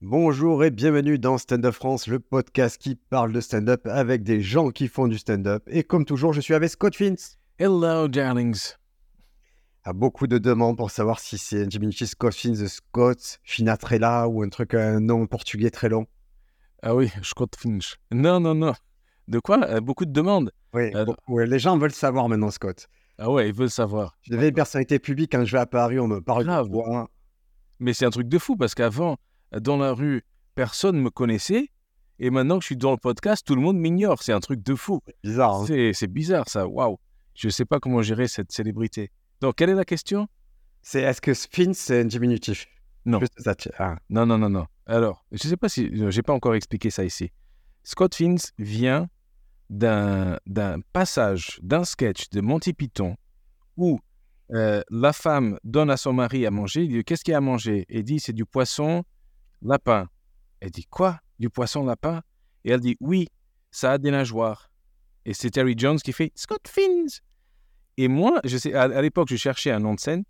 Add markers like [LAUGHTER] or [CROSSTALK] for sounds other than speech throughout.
Bonjour et bienvenue dans Stand Up France, le podcast qui parle de stand-up avec des gens qui font du stand-up. Et comme toujours, je suis avec Scott Fins. Hello, darlings. A beaucoup de demandes pour savoir si c'est diminutif Scott Fins Scott Finatrella ou un truc, un nom portugais très long. Ah oui, Scott Finch. Non, non, non. De quoi? Euh, Beaucoup de demandes. Oui, Euh, ouais, les gens veulent savoir maintenant, Scott. Ah ouais, ils veulent savoir. Je deviens une personnalité publique quand je vais à Paris, on me parle Grave. de. Mais c'est un truc de fou parce qu'avant, dans la rue, personne ne me connaissait. Et maintenant que je suis dans le podcast, tout le monde m'ignore. C'est un truc de fou. Bizarre. hein. C'est bizarre ça. Waouh. Je ne sais pas comment gérer cette célébrité. Donc, quelle est la question? C'est est-ce que Fins c'est un diminutif? Non. Ah. Non, non, non, non. Alors, je ne sais pas si. J'ai pas encore expliqué ça ici. Scott Fins vient d'un passage, d'un sketch de Monty Python où euh, la femme donne à son mari à manger. Il dit Qu'est-ce qu'il y a à manger? Et dit C'est du poisson lapin. Elle dit Quoi? Du poisson lapin? Et elle dit Oui, ça a des nageoires. Et c'est Terry Jones qui fait Scott Fins. Et moi, je sais, à, l'époque, je cherchais un nom de scène.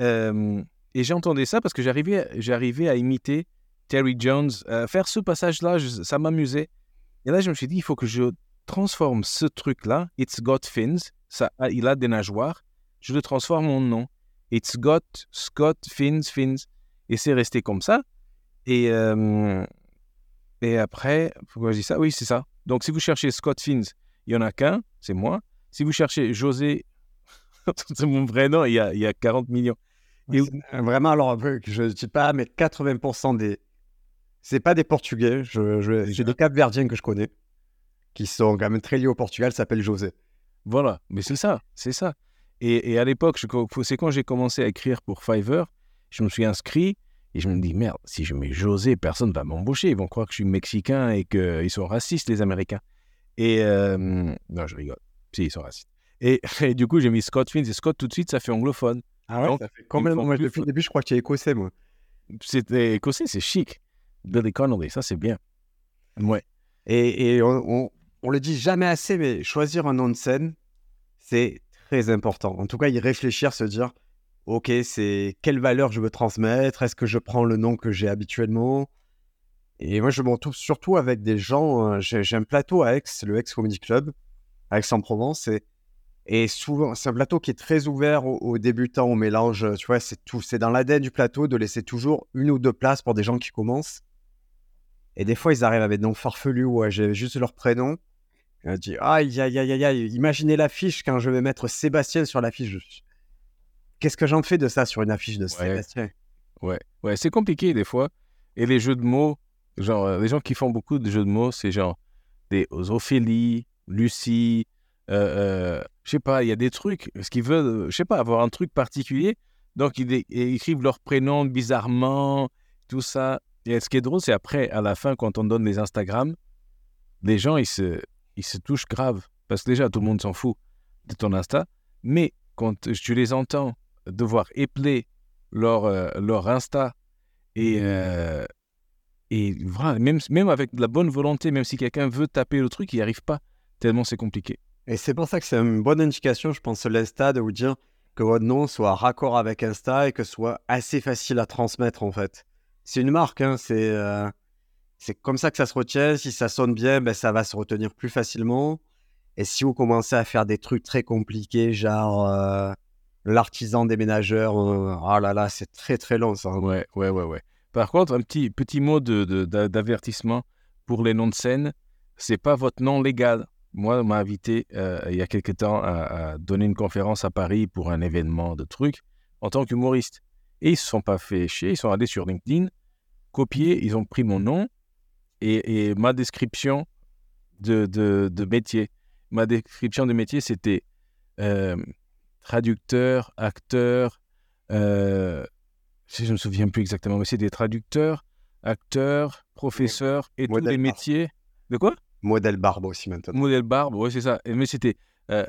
euh, et j'entendais ça parce que j'arrivais, à imiter Terry Jones. Euh, faire ce passage-là, ça m'amusait. Et là, je me suis dit, il faut que je transforme ce truc-là, It's Got Fins, ça, il a des nageoires, je le transforme en nom. It's Got Scott Fins, Fins. Et c'est resté comme ça. Et, euh, et après, pourquoi je dis ça? Oui, c'est ça. Donc, si vous cherchez Scott Fins, il n'y en a qu'un, c'est moi. Si vous cherchez José, [LAUGHS] c'est mon vrai nom, il y a, il y a 40 millions. Et- Vraiment, alors, je ne dis pas, mais 80% des. C'est pas des Portugais. Je, je- J'ai des Capverdiens que je connais qui sont quand même très liés au Portugal, s'appellent José. Voilà, mais c'est ça, c'est ça. Et, et à l'époque, je- c'est quand j'ai commencé à écrire pour Fiverr, je me suis inscrit et je me dis, merde, si je mets José, personne ne va m'embaucher. Ils vont croire que je suis mexicain et qu'ils sont racistes, les Américains. Et euh, non, je rigole. Si, ils sont racistes. Et, [LAUGHS] et du coup, j'ai mis Scott Fins et Scott tout de suite, ça fait anglophone. Ah ouais Donc, ça fait font moi, Depuis le début, je crois que tu es écossais, moi. C'était écossais, c'est chic. Billy Connolly, ça c'est bien. Ouais. Et, et on, on, on le dit jamais assez, mais choisir un nom de scène, c'est très important. En tout cas, y réfléchir, se dire, ok, c'est quelle valeur je veux transmettre? Est-ce que je prends le nom que j'ai habituellement? Et moi, je m'en trouve surtout avec des gens. euh, J'ai un plateau à Aix, le Aix Comedy Club, Aix-en-Provence, et, souvent, c'est un plateau qui est très ouvert aux, débutants, au mélange. Tu vois, c'est tout, c'est dans l'ADN du plateau de laisser toujours une ou deux places pour des gens qui commencent. Et des fois, ils arrivent avec des noms farfelus où euh, j'ai juste leur prénom. Et on dit aïe, aïe, aïe, aïe, imaginez l'affiche quand je vais mettre Sébastien sur l'affiche. Qu'est-ce que j'en fais de ça sur une affiche de Sébastien Ouais, ouais, c'est compliqué des fois. Et les jeux de mots, genre, euh, les gens qui font beaucoup de jeux de mots, c'est genre des Ophélie, Lucie, euh, euh, je sais pas, il y a des trucs, ce qu'ils veulent, euh, je sais pas, avoir un truc particulier. Donc, ils écrivent leur prénom bizarrement, tout ça. Et ce qui est drôle, c'est après, à la fin, quand on donne les Instagram, les gens, ils se, ils se touchent grave. Parce que déjà, tout le monde s'en fout de ton Insta. Mais quand tu les entends devoir épeler leur, euh, leur Insta et, euh, et voilà, même, même avec de la bonne volonté, même si quelqu'un veut taper le truc, il n'y arrive pas, tellement c'est compliqué. Et c'est pour ça que c'est une bonne indication, je pense, l'Insta, de vous dire que votre nom soit raccord avec Insta et que ce soit assez facile à transmettre, en fait. C'est une marque, hein, c'est euh, c'est comme ça que ça se retient. Si ça sonne bien, ben, ça va se retenir plus facilement. Et si vous commencez à faire des trucs très compliqués, genre l'artisan déménageur, euh, ah là là, c'est très très long, ça. Ouais, ouais, ouais, ouais. Par contre, un petit, petit mot de, de- d'avertissement pour les noms de scène, c'est pas votre nom légal. Moi, on m'a invité euh, il y a quelque temps à, donner une conférence à Paris pour un événement de trucs en tant qu'humoriste. Et ils se sont pas fait chier, ils sont allés sur LinkedIn, copier, ils ont pris mon nom et, ma description de, de, de métier. Ma description de métier, c'était euh, traducteur, acteur, euh, je ne me souviens plus exactement, mais c'est des traducteurs, acteurs, professeurs et tous les barbe. métiers. De quoi? Modèle barbe aussi maintenant. Modèle barbe, ouais, c'est ça. Mais c'était euh,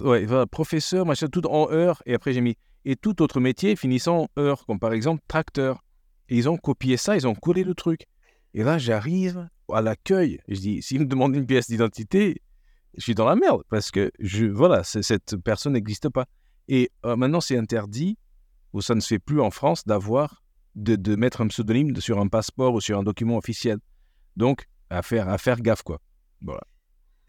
ouais, voilà, professeur, machin, tout en heure. Et après, j'ai mis et tout autre métier finissant en heure, comme par exemple tracteur. Et ils ont copié ça, ils ont collé le truc. Et là, j'arrive à l'accueil. Je dis, s'ils me demandent une pièce d'identité, je suis dans la merde parce que je, voilà, cette personne n'existe pas. Et euh, maintenant, c'est interdit, ou ça ne se fait plus en France, d'avoir de, de mettre un pseudonyme sur un passeport ou sur un document officiel. Donc, à faire, à faire gaffe, quoi. Voilà.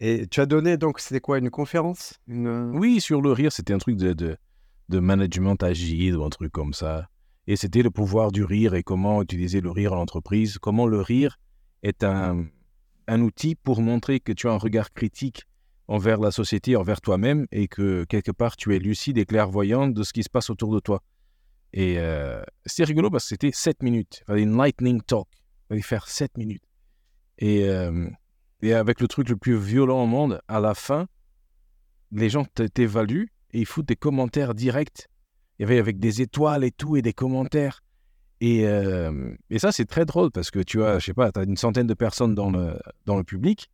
Et tu as donné, donc, c'était quoi, une conférence? Une... Oui, sur le rire, c'était un truc de, de, de management agile ou un truc comme ça. Et c'était le pouvoir du rire et comment utiliser le rire en entreprise, comment le rire est un, un outil pour montrer que tu as un regard critique envers la société, envers toi-même, et que quelque part tu es lucide et clairvoyant de ce qui se passe autour de toi. Et euh, c'était rigolo parce que c'était 7 minutes. Il fallait une lightning talk. Il fallait faire 7 minutes. Et, euh, et avec le truc le plus violent au monde, à la fin, les gens t'évaluent et ils foutent des commentaires directs. Il y avait avec des étoiles et tout et des commentaires. Et, euh, et ça, c'est très drôle parce que tu as, je sais pas, tu as une centaine de personnes dans le, dans le public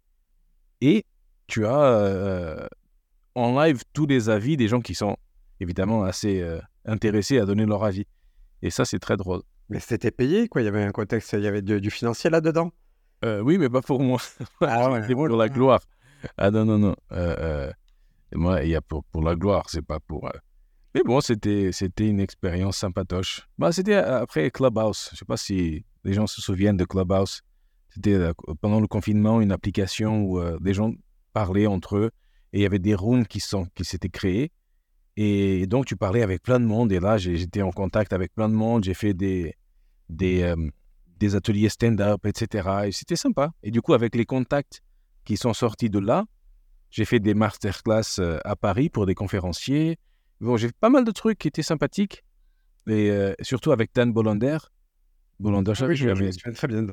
et tu as euh, en live tous les avis des gens qui sont évidemment assez euh, intéressés à donner leur avis. Et ça, c'est très drôle. Mais c'était payé, quoi. Il y avait un contexte, il y avait de- du financier là-dedans. Euh, oui, mais pas pour moi. [LAUGHS] Ah ouais, c'est pour la gloire. Ah non, non, non. Moi, il y a pour, pour la gloire, c'est pas pour. Mais bon, c'était, c'était une expérience sympatoche. Bah, c'était après Clubhouse. Je sais pas si les gens se souviennent de Clubhouse. C'était pendant le confinement une application où euh, des gens parlaient entre eux et il y avait des rooms qui, sont, qui s'étaient créés. Et donc, tu parlais avec plein de monde. Et là, j'ai- j'étais en contact avec plein de monde. J'ai fait des, des, euh, des ateliers stand-up, etc. Et c'était sympa. Et du coup, avec les contacts qui sont sortis de là, j'ai fait des masterclass euh, à Paris pour des conférenciers. Bon, j'ai fait pas mal de trucs qui étaient sympathiques. Et euh, surtout avec Dan Bolander. Bolander, Ah oui, je, je très bien ouais.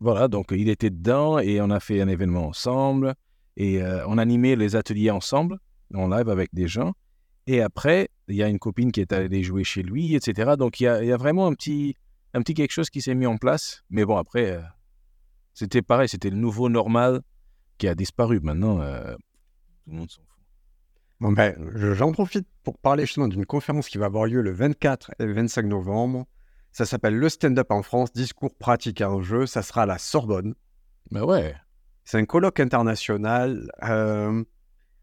voilà, donc il était dedans et on a fait un événement ensemble et euh, on animait les ateliers ensemble, en live avec des gens. Et après, il y a une copine qui est allée jouer chez lui, etc. Donc il y a, il y a vraiment un petit, un petit quelque chose qui s'est mis en place. Mais bon, après, euh, c'était pareil, c'était le nouveau normal qui a disparu. Maintenant, euh, tout le monde s'en fout. Bon, ben, je- j'en profite pour parler justement d'une conférence qui va avoir lieu le 24 et le 25 novembre. Ça s'appelle Le Stand-up en France, discours pratique et enjeu. Ça sera à la Sorbonne. Mais ouais, C'est un colloque international. euh,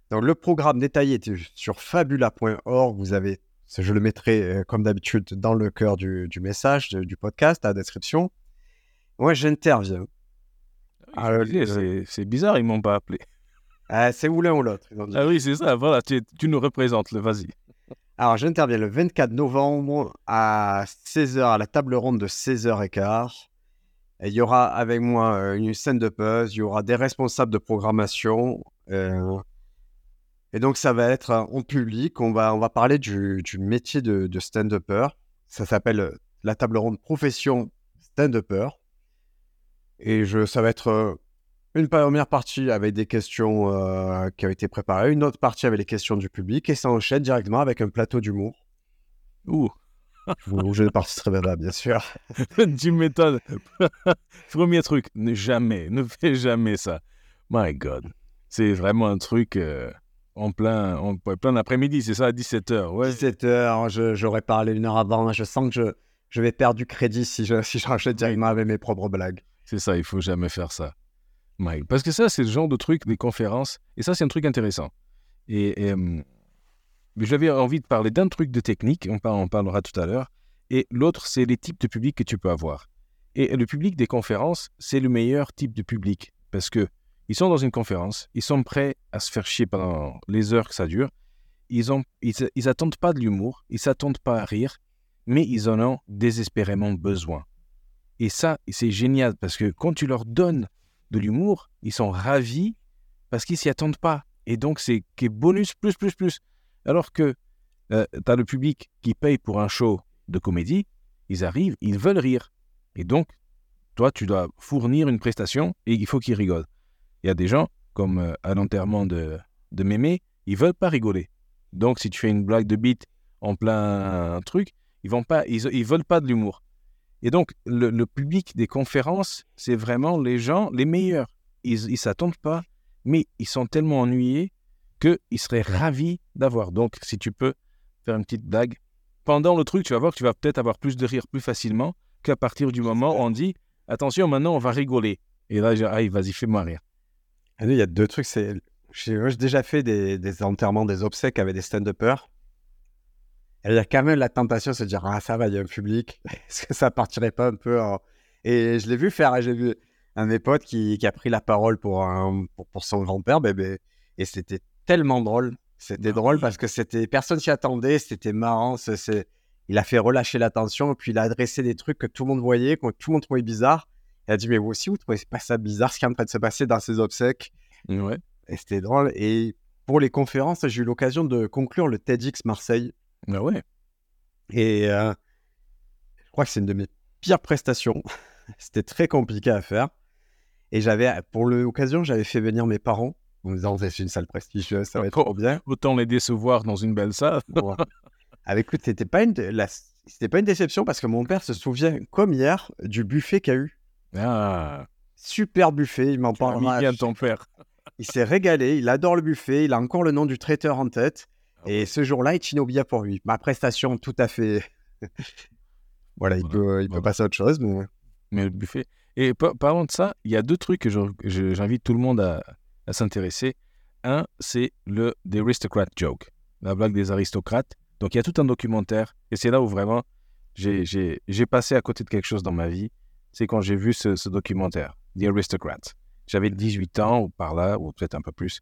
donc le programme détaillé est sur fabula.org. Vous avez, je le mettrai euh, comme d'habitude dans le cœur du, du message, du podcast, à la description. Moi, j'interviens. Ah, disais, c'est- bizarre, ils m'ont pas appelé. Ah, c'est ou l'un ou l'autre. Ah oui, c'est ça, voilà, tu, tu nous représentes, vas-y. Alors, j'interviens le 24 novembre à 16h, à la table ronde de 16h15. Et il y aura avec moi euh, une scène de buzz, il y aura des responsables de programmation. euh, et donc, ça va être euh, en public. On va, on va parler du, métier de, stand-upper. Ça s'appelle la table ronde profession stand-upper. Et je, ça va être une première partie avec des questions qui ont été préparées, une autre partie avec les questions du public, et ça enchaîne directement avec un plateau d'humour. Ouh, Où je ne participerai pas, bien sûr. [LAUGHS] tu m'étonnes. [LAUGHS] Premier truc, ne jamais, ne fais jamais ça. My God. C'est vraiment un truc euh, en plein, en plein après-midi, c'est ça, à 17h. Ouais. 17h, je- j'aurais parlé une heure avant. Je sens que je, je vais perdre du crédit si je, si je rachète directement avec mes propres blagues. C'est ça, il faut jamais faire ça. My- Parce que ça, c'est le genre de truc, des conférences, et ça, c'est un truc intéressant. Et, et, hum, mais j'avais envie de parler d'un truc de technique, on, on parlera tout à l'heure, et l'autre, c'est les types de public que tu peux avoir. Et le public des conférences, c'est le meilleur type de public, parce que ils sont dans une conférence, ils sont prêts à se faire chier pendant les heures que ça dure, ils ont, ils, ils attendent pas de l'humour, ils s'attendent pas à rire, mais ils en ont désespérément besoin. Et ça, c'est génial parce que quand tu leur donnes de l'humour, ils sont ravis parce qu'ils s'y attendent pas. Et donc, c'est bonus plus, plus, plus. Alors que tu as le public qui paye pour un show de comédie, ils arrivent, ils veulent rire. Et donc, toi, tu dois fournir une prestation et il faut qu'ils rigolent. Il y a des gens, comme euh, à l'enterrement de, de Mémé, ils veulent pas rigoler. Donc, si tu fais une blague de bite en plein truc, ils vont pas, ils, ils veulent pas de l'humour. Et donc, le, le public des conférences, c'est vraiment les gens les meilleurs. Ils ne s'attendent pas, mais ils sont tellement ennuyés qu'ils seraient ravis d'avoir. Donc, si tu peux faire une petite blague, pendant le truc, tu vas voir que tu vas peut-être avoir plus de rire plus facilement qu'à partir du moment où on dit attention, maintenant on va rigoler. Et là, je, aïe, vas-y, fais-moi rire. Il y a deux trucs. C'est, j'ai, déjà fait des, enterrements, des obsèques avec des stand-uppers. il y a quand même la tentation de se dire Ah, ça va, il y a un public. [LAUGHS] Est-ce que ça partirait pas un peu. Et je l'ai vu faire. J'ai vu un de mes potes qui, a pris la parole pour, pour, pour son grand-père. bébé. Et c'était tellement drôle. C'était Ah drôle parce que c'était personne s'y attendait. C'était marrant. c'est- Il a fait relâcher la tension. Et puis il a adressé des trucs que tout le monde voyait, que tout le monde trouvait bizarre. Il a dit Mais vous aussi, vous trouvez pas ça bizarre ce qui est en train de se passer dans ces obsèques? Ouais. Et c'était drôle. Et pour les conférences, j'ai eu l'occasion de conclure le TEDx Marseille. Ah ouais. Et euh, je crois que c'est une de mes pires prestations. [LAUGHS] C'était très compliqué à faire. Et j'avais, pour l'occasion, j'avais fait venir mes parents en me disant c'est une salle prestigieuse, ça va être trop bien. Autant les décevoir dans une belle salle. [LAUGHS] Bon. Ah, écoute, c'était pas, une, la- c'était pas une déception parce que mon père se souvient, comme hier, du buffet qu'il a eu. Ah, Super buffet, il m'en parlera. bien ton père. Il s'est régalé, il adore le buffet, il a encore le nom du traiteur en tête. Et ce jour-là, Echinobia pour lui. Ma prestation, tout à fait. [LAUGHS] voilà, il Voilà, peut, il peut passer à autre chose, mais. Mais le buffet. Et par- parlant de ça, il y a deux trucs que j'invite tout le monde à, à s'intéresser. Un, c'est le The Aristocrat Joke, la blague des aristocrates. Donc il y a tout un documentaire, et c'est là où vraiment j'ai- passé à côté de quelque chose dans ma vie. C'est quand j'ai vu ce, ce documentaire, The Aristocrats. J'avais 18 ans, ou par là, ou peut-être un peu plus.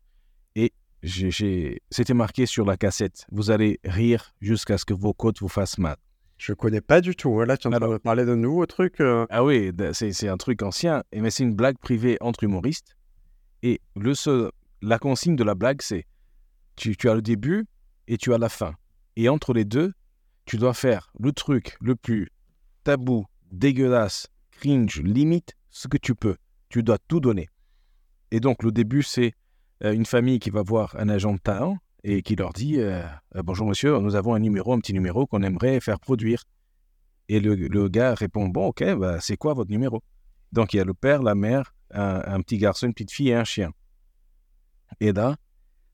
Et c'était marqué sur la cassette. Vous allez rire jusqu'à ce que vos côtes vous fassent mal. Je connais pas du tout. hein. Là, tu en train de parler d'un nouveau truc. euh. Ah oui, c'est un truc ancien, mais c'est une blague privée entre humoristes. Et le seul, la consigne de la blague, c'est tu, tu as le début et tu as la fin. Et entre les deux, tu dois faire le truc le plus tabou, dégueulasse, cringe, limite, ce que tu peux. Tu dois tout donner. Et donc le début, c'est euh, une famille qui va voir un agent de talent et qui leur dit euh, Euh, Bonjour monsieur, nous avons un numéro, un petit numéro qu'on aimerait faire produire. Et le, le gars répond Bon, ok, bah, c'est quoi votre numéro? Donc il y a le père, la mère, un, petit garçon, une petite fille et un chien. Et là,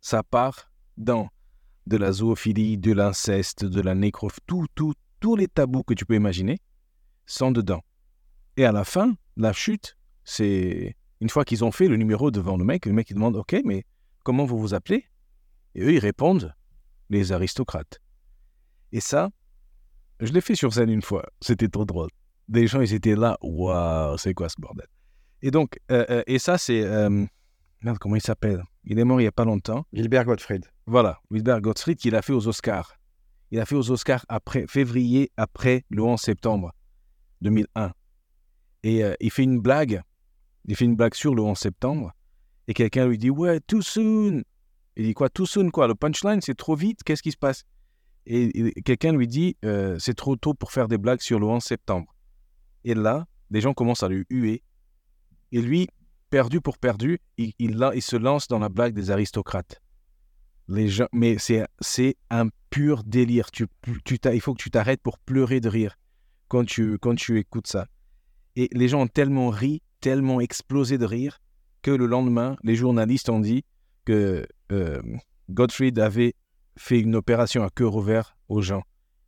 ça part dans de la zoophilie, de l'inceste, de la nécrophilie, tout, tout, tous les tabous que tu peux imaginer sont dedans. Et à la fin, la chute, c'est une fois qu'ils ont fait le numéro devant le mec, le mec il demande Ok, mais comment vous vous appelez? Et eux ils répondent Les aristocrates. Et ça, je l'ai fait sur scène une fois. C'était trop drôle. Des gens, ils étaient là. Waouh, c'est quoi ce bordel? Et donc, euh, euh, et ça, c'est. euh, merde, comment il s'appelle? Il est mort il n'y a pas longtemps. Gilbert Gottfried. Voilà, Wilbert Gottfried, qu'il a fait aux Oscars. Il a fait aux Oscars après, février, après le 11 septembre 2001. Et euh, il fait une blague. Il fait une blague sur le 11 septembre. Et quelqu'un lui dit Ouais, too soon. Il dit quoi Too soon, quoi? Le punchline, c'est trop vite. Qu'est-ce qui se passe? Et, et quelqu'un lui dit C'est trop tôt pour faire des blagues sur le 11 septembre. Et là, des gens commencent à lui huer. Et lui, perdu pour perdu, il, se lance dans la blague des aristocrates. Les gens, mais c'est, un pur délire. Tu, il faut que tu t'arrêtes pour pleurer de rire quand tu, quand tu écoutes ça. Et les gens ont tellement ri, tellement explosé de rire, que le lendemain, les journalistes ont dit que euh, Gottfried avait fait une opération à cœur ouvert aux gens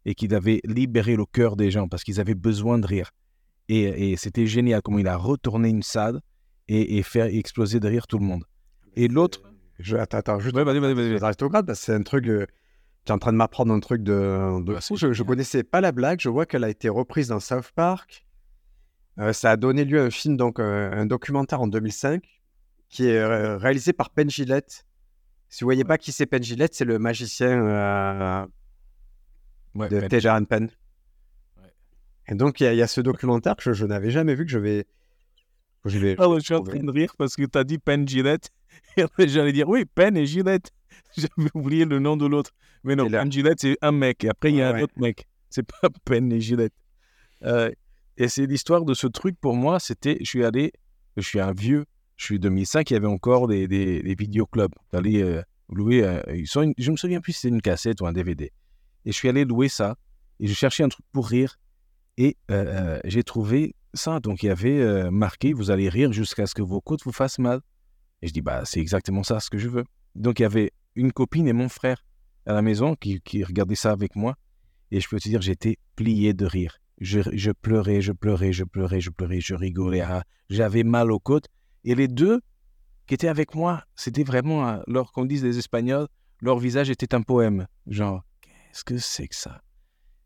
et qu'il avait libéré le cœur des gens parce qu'ils avaient besoin de rire. Et, et c'était génial comment il a retourné une salle et, et faire exploser de rire tout le monde. Et l'autre, Je, attends, attends, juste. Ouais, vas-y, vas-y, vas-y. Les aristocrates, parce que c'est un truc. euh, tu es en train de m'apprendre un truc de. de Bah, fou. Je, je connaissais pas la blague. Je vois qu'elle a été reprise dans South Park. Euh, ça a donné lieu à un film, donc euh, un documentaire en 2005, qui est euh, réalisé par Penn Jillette. Si vous voyez pas qui c'est Penn Jillette, c'est le magicien euh, ouais, de Teja and Penn. Et donc, il y, a- il y a ce documentaire que je, je n'avais jamais vu, que je vais. que je vais Ah ouais, je suis en train de rire parce que tu as dit Penn Gillette. [LAUGHS] J'allais dire oui, Penn et Gillette. [LAUGHS] J'avais oublié le nom de l'autre. Mais non, Penn Gillette, c'est un mec. Et après, il y a un ouais. autre mec. C'est pas [LAUGHS] Penn et Gillette. Euh, et c'est l'histoire de ce truc pour moi. C'était, je suis allé, je suis un vieux. Je suis 2005, il y avait encore des, des, des vidéoclubs. T'allais euh, louer, euh, ils sont une- je me souviens plus si c'était une cassette ou un DVD. Et je suis allé louer ça. Et je cherchais un truc pour rire. Et euh, euh, j'ai trouvé ça. Donc il y avait euh, marqué Vous allez rire jusqu'à ce que vos côtes vous fassent mal. Et je dis Bah, c'est exactement ça ce que je veux. Donc il y avait une copine et mon frère à la maison qui, regardaient ça avec moi. Et je peux te dire, j'étais plié de rire. Je, pleurais, je pleurais, je pleurais, je pleurais, je rigolais. ah, J'avais mal aux côtes. Et les deux qui étaient avec moi, c'était vraiment, euh, leur, qu'on dise les Espagnols, leur visage était un poème. Genre, qu'est-ce que c'est que ça?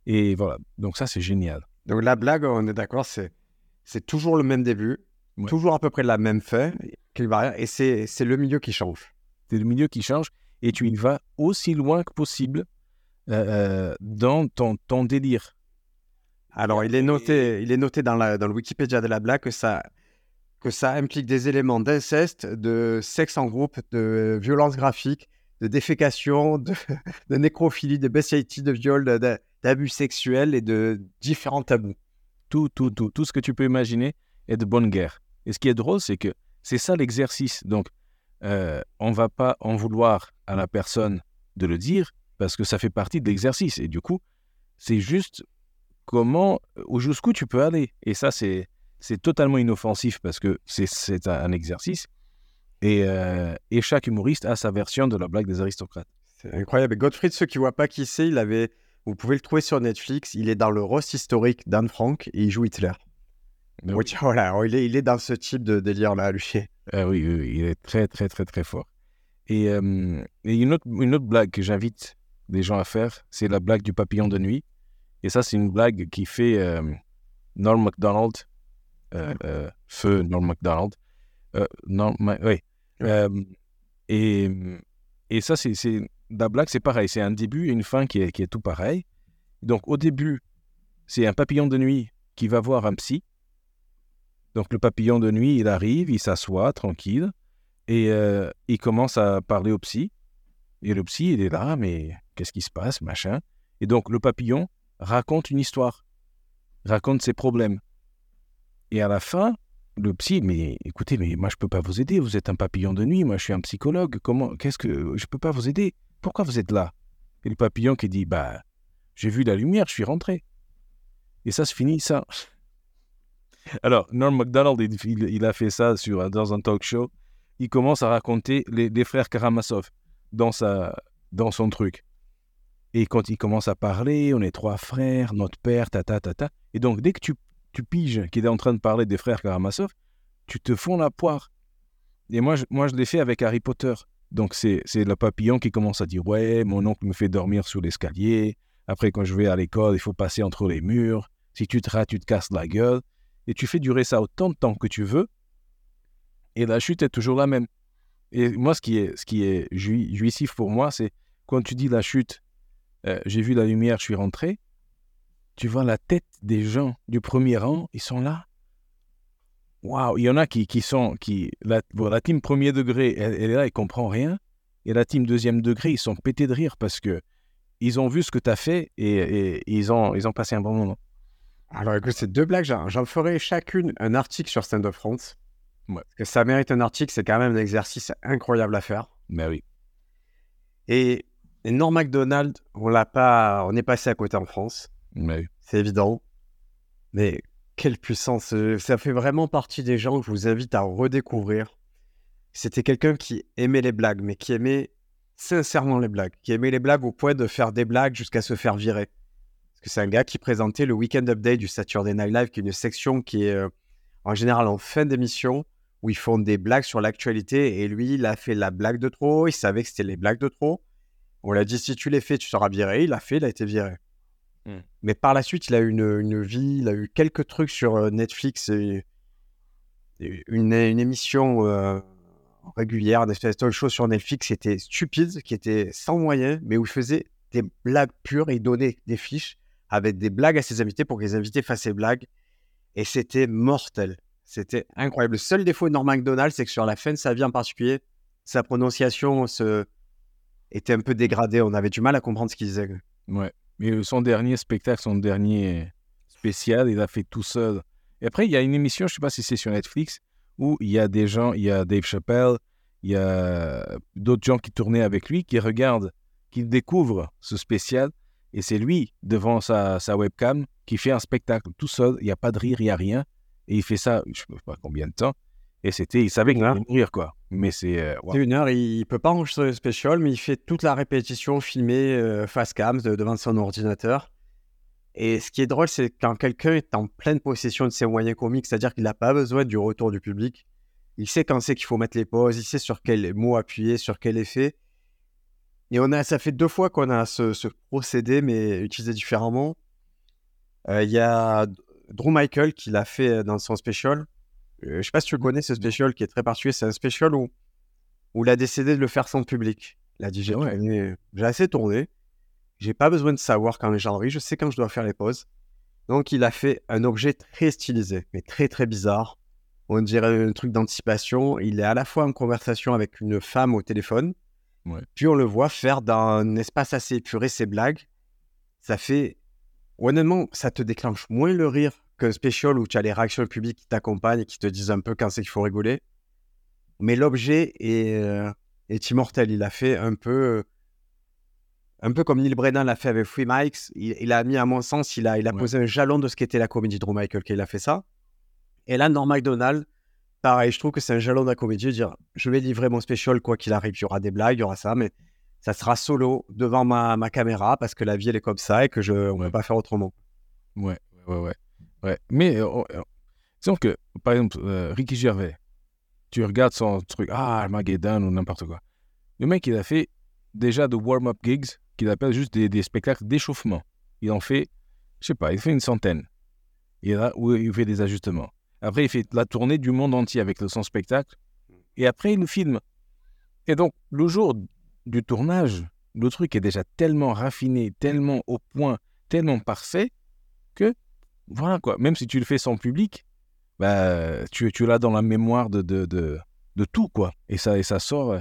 Et voilà, donc ça, c'est génial. Donc la blague, on est d'accord, c'est, c'est toujours le même début, Ouais. toujours à peu près la même fin, qu'il va rien, et c'est, c'est le milieu qui change. C'est le milieu qui change et tu y vas aussi loin que possible euh, euh, dans ton, ton délire. Alors, il est noté, il est noté dans, la, dans le Wikipédia de la blague que ça, que ça implique des éléments d'inceste, de sexe en groupe, de violence graphique, de défécation, de, [LAUGHS] de nécrophilie, de bestiality, de viol, de- de- d'abus sexuels et de différents tabous. Tout, tout, tout, tout ce que tu peux imaginer est de bonne guerre. Et ce qui est drôle, c'est que c'est ça l'exercice. Donc, euh, on va pas en vouloir à la personne de le dire parce que ça fait partie de l'exercice. Et du coup, c'est juste comment, ou jusqu'où tu peux aller. Et ça, c'est, c'est totalement inoffensif parce que c'est, un exercice. Et, euh, et chaque humoriste a sa version de la blague des aristocrates. C'est incroyable. Et Gottfried, ceux qui ne voient pas qui c'est, il avait, vous pouvez le trouver sur Netflix. Il est dans le roast historique d'Anne Frank et il joue Hitler. Oui, tiens, [LAUGHS] voilà, il est, il est dans ce type de délire-là, lui. [LAUGHS] Ah oui, oui, oui, il est très, très, très, très fort. Et, euh, et une, autre, une autre blague que j'invite les gens à faire, c'est la blague du papillon de nuit. Et ça, c'est une blague qui fait euh, Norm MacDonald, euh, feu Norm MacDonald. Norm oui. Et, et ça, c'est, la blague, c'est pareil. C'est un début et une fin qui est, tout pareil. Donc, au début, c'est un papillon de nuit qui va voir un psy. Donc le papillon de nuit, il arrive, il s'assoit tranquille et euh, il commence à parler au psy. Et le psy, il est là, mais qu'est-ce qui se passe, machin. Et donc le papillon raconte une histoire, raconte ses problèmes. Et à la fin, le psy, mais écoutez, mais moi je peux pas vous aider. Vous êtes un papillon de nuit, moi je suis un psychologue. Comment, qu'est-ce que je peux pas vous aider Pourquoi vous êtes là? Et le papillon qui dit, bah, j'ai vu la lumière, je suis rentré. Et ça se finit ça. Alors, Norm MacDonald, il, a fait ça sur, dans un talk show. Il commence à raconter les, frères Karamazov dans, sa, dans son truc. Et quand il commence à parler, on est trois frères, notre père, tata, tata. Et donc, dès que tu, tu piges qu'il est en train de parler des frères Karamazov, tu te fonds la poire. Et moi, moi, je l'ai fait avec Harry Potter. Donc, c'est le papillon qui commence à dire Ouais, mon oncle me fait dormir sous l'escalier. Après, quand je vais à l'école, il faut passer entre les murs. Si tu te rates, tu te casses la gueule et tu fais durer ça autant de temps que tu veux, et la chute est toujours la même. Et moi, ce qui est, ce qui est jouissif pour moi, c'est quand tu dis la chute, euh, j'ai vu la lumière, je suis rentré, tu vois la tête des gens du premier rang, ils sont là. Waouh, il y en a qui, qui sont, qui, la, bon, la team premier degré, elle, elle est là, elle comprend rien, et la team deuxième degré, ils sont pétés de rire parce que ils ont vu ce que tu as fait et, et ils, ont, ils ont passé un bon moment. Alors écoute, ces deux blagues, j'en j'en ferai chacune un article sur Stand Up France. Ouais. Parce que ça mérite un article, c'est quand même un exercice incroyable à faire. Mais oui. Et, et Norm MacDonald, on l'a pas, on est passé à côté en France, Mais oui. c'est évident. Mais quelle puissance Ça fait vraiment partie des gens que je vous invite à redécouvrir. C'était quelqu'un qui aimait les blagues, mais qui aimait sincèrement les blagues, qui aimait les blagues au point de faire des blagues jusqu'à se faire virer. Parce que c'est un gars qui présentait le Weekend Update du Saturday Night Live, qui est une section qui est en général en fin d'émission, où ils font des blagues sur l'actualité. Et lui, il a fait la blague de trop, il savait que c'était les blagues de trop. On l'a dit, si tu les fais, tu seras viré. Il l'a fait, il a été viré. Hmm. Mais par la suite, il a eu une, une vie, il a eu quelques trucs sur euh, Netflix, et, et une, une émission euh, régulière, une espèce de talk show sur Netflix qui était stupide, qui était sans moyens, mais où il faisait des blagues pures et il donnait des fiches avec des blagues à ses invités pour que les invités fassent ces blagues. Et c'était mortel. C'était incroyable. Le seul défaut de Norm MacDonald, c'est que sur la fin de sa vie en particulier, sa prononciation se... était un peu dégradée. On avait du mal à comprendre ce qu'il disait. Ouais. Mais son dernier spectacle, son dernier spécial, il a fait tout seul. Et après, il y a une émission, je ne sais pas si c'est sur Netflix, où il y a des gens, il y a Dave Chappelle, il y a d'autres gens qui tournaient avec lui, qui regardent, qui découvrent ce spécial. Et c'est lui, devant sa, sa webcam, qui fait un spectacle tout seul. Il n'y a pas de rire, il n'y a rien. Et il fait ça, je ne sais pas combien de temps. Et c'était, il savait qu'il allait mourir, quoi. Mais c'est. euh, wow. Une heure, il, peut pas enregistrer le spécial, mais il fait toute la répétition filmée euh, face cam de- devant son ordinateur. Et ce qui est drôle, c'est quand quelqu'un est en pleine possession de ses moyens comiques, c'est-à-dire qu'il n'a pas besoin du retour du public. Il sait quand c'est qu'il faut mettre les pauses, il sait sur quel mot appuyer, sur quel effet. Et on a, ça fait deux fois qu'on a ce, ce procédé, mais utilisé différemment. Euh, Il y a Drew Michael qui l'a fait dans son special. Euh, je sais pas si tu connais ce special qui est très particulier. C'est un special où, où il a décidé de le faire sans public. Il a dit J'ai Ah ouais. j'ai assez tourné. J'ai pas besoin de savoir quand les gens rient. Je sais quand je dois faire les pauses. Donc, il a fait un objet très stylisé, mais très très bizarre. On dirait un truc d'anticipation. Il est à la fois en conversation avec une femme au téléphone. Ouais. Puis on le voit faire dans un espace assez épuré ses blagues. Ça fait. Honnêtement, ça te déclenche moins le rire qu'un special où tu as les réactions publiques qui t'accompagnent et qui te disent un peu quand c'est qu'il faut rigoler. Mais l'objet est, euh, est immortel. Il a fait un peu. euh, un peu comme Neil Brennan l'a fait avec Free Mikes. Il, il a mis, à mon sens, il a, il a Ouais. posé un jalon de ce qu'était la comédie de Drew Michael quand il a fait ça. Et là, Norm MacDonald, pareil, je trouve que c'est un jalon de la comédie. de Dire, je vais livrer mon special quoi qu'il arrive. Il y aura des blagues, il y aura ça, mais ça sera solo devant ma, ma caméra parce que la vie, elle est comme ça et que je ne Ouais. peut pas faire autrement. Ouais, ouais, ouais. Mais euh, on- euh, disons que, par exemple, euh, Ricky Gervais, tu regardes son truc, ah, Armageddon ou n'importe quoi. Le mec, il a fait déjà de warm-up gigs qu'il appelle juste des, spectacles d'échauffement. Il en fait, je sais pas, il fait une centaine. Et là, où il fait des ajustements. Après, il fait la tournée du monde entier avec son spectacle. Et après, il le filme. Et donc, le jour du tournage, le truc est déjà tellement raffiné, tellement au point, tellement parfait que, voilà quoi, même si tu le fais sans public, bah, tu, tu l'as dans la mémoire de, de, de, tout, quoi. Et ça, et ça sort euh,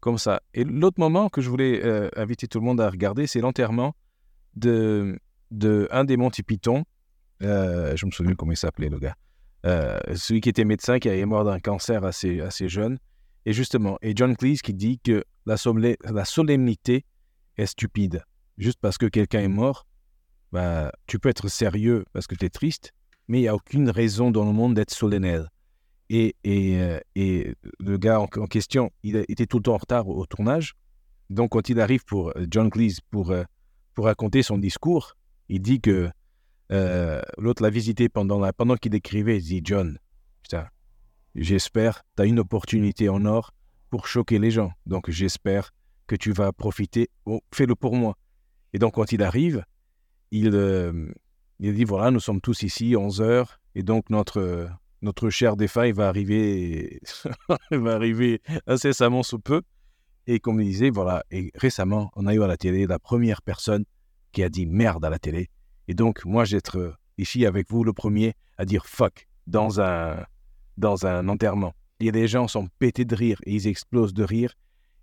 comme ça. Et l'autre moment que je voulais euh, inviter tout le monde à regarder, c'est l'enterrement de, de un des Monty Python. Euh, je me souviens comment il s'appelait, le gars. Celui qui était médecin, qui est mort d'un cancer assez, assez jeune. Et justement, et John Cleese qui dit que la, la solemnité est stupide. Juste parce que quelqu'un est mort, bah, tu peux être sérieux parce que tu es triste, mais il n'y a aucune raison dans le monde d'être solennel. Et, et, euh, et le gars en, question, il était tout le temps en retard au, tournage. Donc, quand il arrive pour euh, John Cleese pour, euh, pour raconter son discours, il dit que l'autre l'a visité pendant, pendant qu'il écrivait. Il dit John, putain, j'espère, tu as une opportunité en or pour choquer les gens. Donc, j'espère que tu vas profiter. Oh, Fais-le pour moi. Et donc, quand il arrive, il, euh, il dit voilà, nous sommes tous ici, 11 heures, et donc notre, euh, notre cher défunt, va arriver, [LAUGHS] va arriver incessamment sous peu. Et comme il disait, voilà, et récemment, on a eu à la télé la première personne qui a dit merde à la télé. Et donc, moi, j'être euh, ici avec vous, le premier à dire fuck dans un, dans un enterrement. Et les gens sont pétés de rire et ils explosent de rire.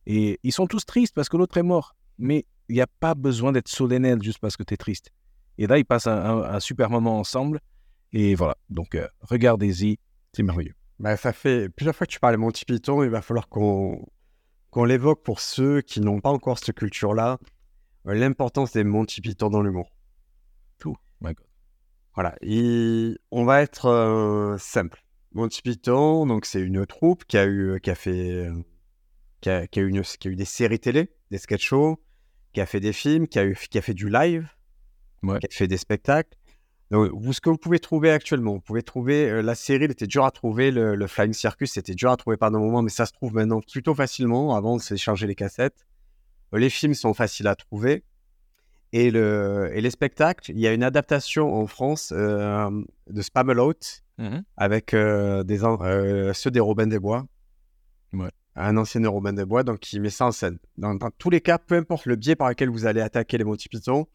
Et ils sont tous tristes parce que l'autre est mort. Mais il n'y a pas besoin d'être solennel juste parce que tu es triste. Et là, ils passent un, un- un super moment ensemble. Et voilà. Donc, euh, regardez-y. C'est merveilleux. Bah, ça fait plusieurs fois que tu parles de Monty Python, il va falloir qu'on qu'on l'évoque pour ceux qui n'ont pas encore cette culture-là, euh, l'importance des Monty Python dans l'humour. My God. Voilà, il- on va être euh, simple. Monty Python, donc c'est une troupe qui a eu, qui a fait, qui a, qui a eu une- qui a eu des séries télé, des sketch shows, qui a fait des films, qui a eu, qui a fait du live, Ouais. qui a fait des spectacles. Donc, vous, ce que vous pouvez trouver actuellement, vous pouvez trouver euh, la série, elle était dure à trouver, le, le Flying Circus, c'était dur à trouver pendant un moment, mais ça se trouve maintenant plutôt facilement. Avant, on s'est chargé les cassettes. Euh, Les films sont faciles à trouver. Et, le, et les spectacles, il y a une adaptation en France euh, de Spamalot avec euh, des, ceux des Robin des Bois. Ouais. Un ancien Robin des Bois, donc qui met ça en scène. Dans, dans tous les cas, peu importe le biais par lequel vous allez attaquer les Monty Python,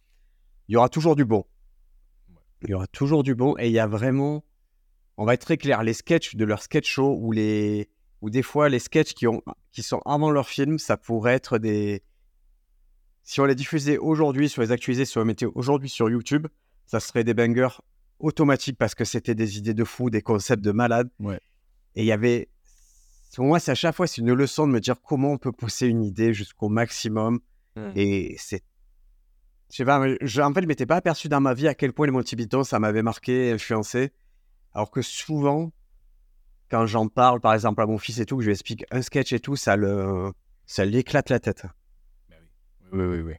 il y aura toujours du bon. Il y aura toujours du bon et il y a vraiment, on va être très clair, les sketchs de leur sketch show ou les, ou des fois les sketchs qui ont, qui sont avant leur film, ça pourrait être des, si on les diffusait aujourd'hui, si on les actualisait, si on les mettait aujourd'hui sur YouTube, ça serait des bangers automatiques parce que c'était des idées de fou, des concepts de malade. Ouais. Et il y avait, pour moi, c'est à chaque fois c'est une leçon de me dire comment on peut pousser une idée jusqu'au maximum. Et c'est, je sais pas, je, en fait, je m'étais pas aperçu dans ma vie à quel point les Monty Python ça m'avait marqué, influencé. Alors que souvent, quand j'en parle, par exemple à mon fils et tout, que je lui explique un sketch et tout, ça le, ça la tête. Oui, oui, oui.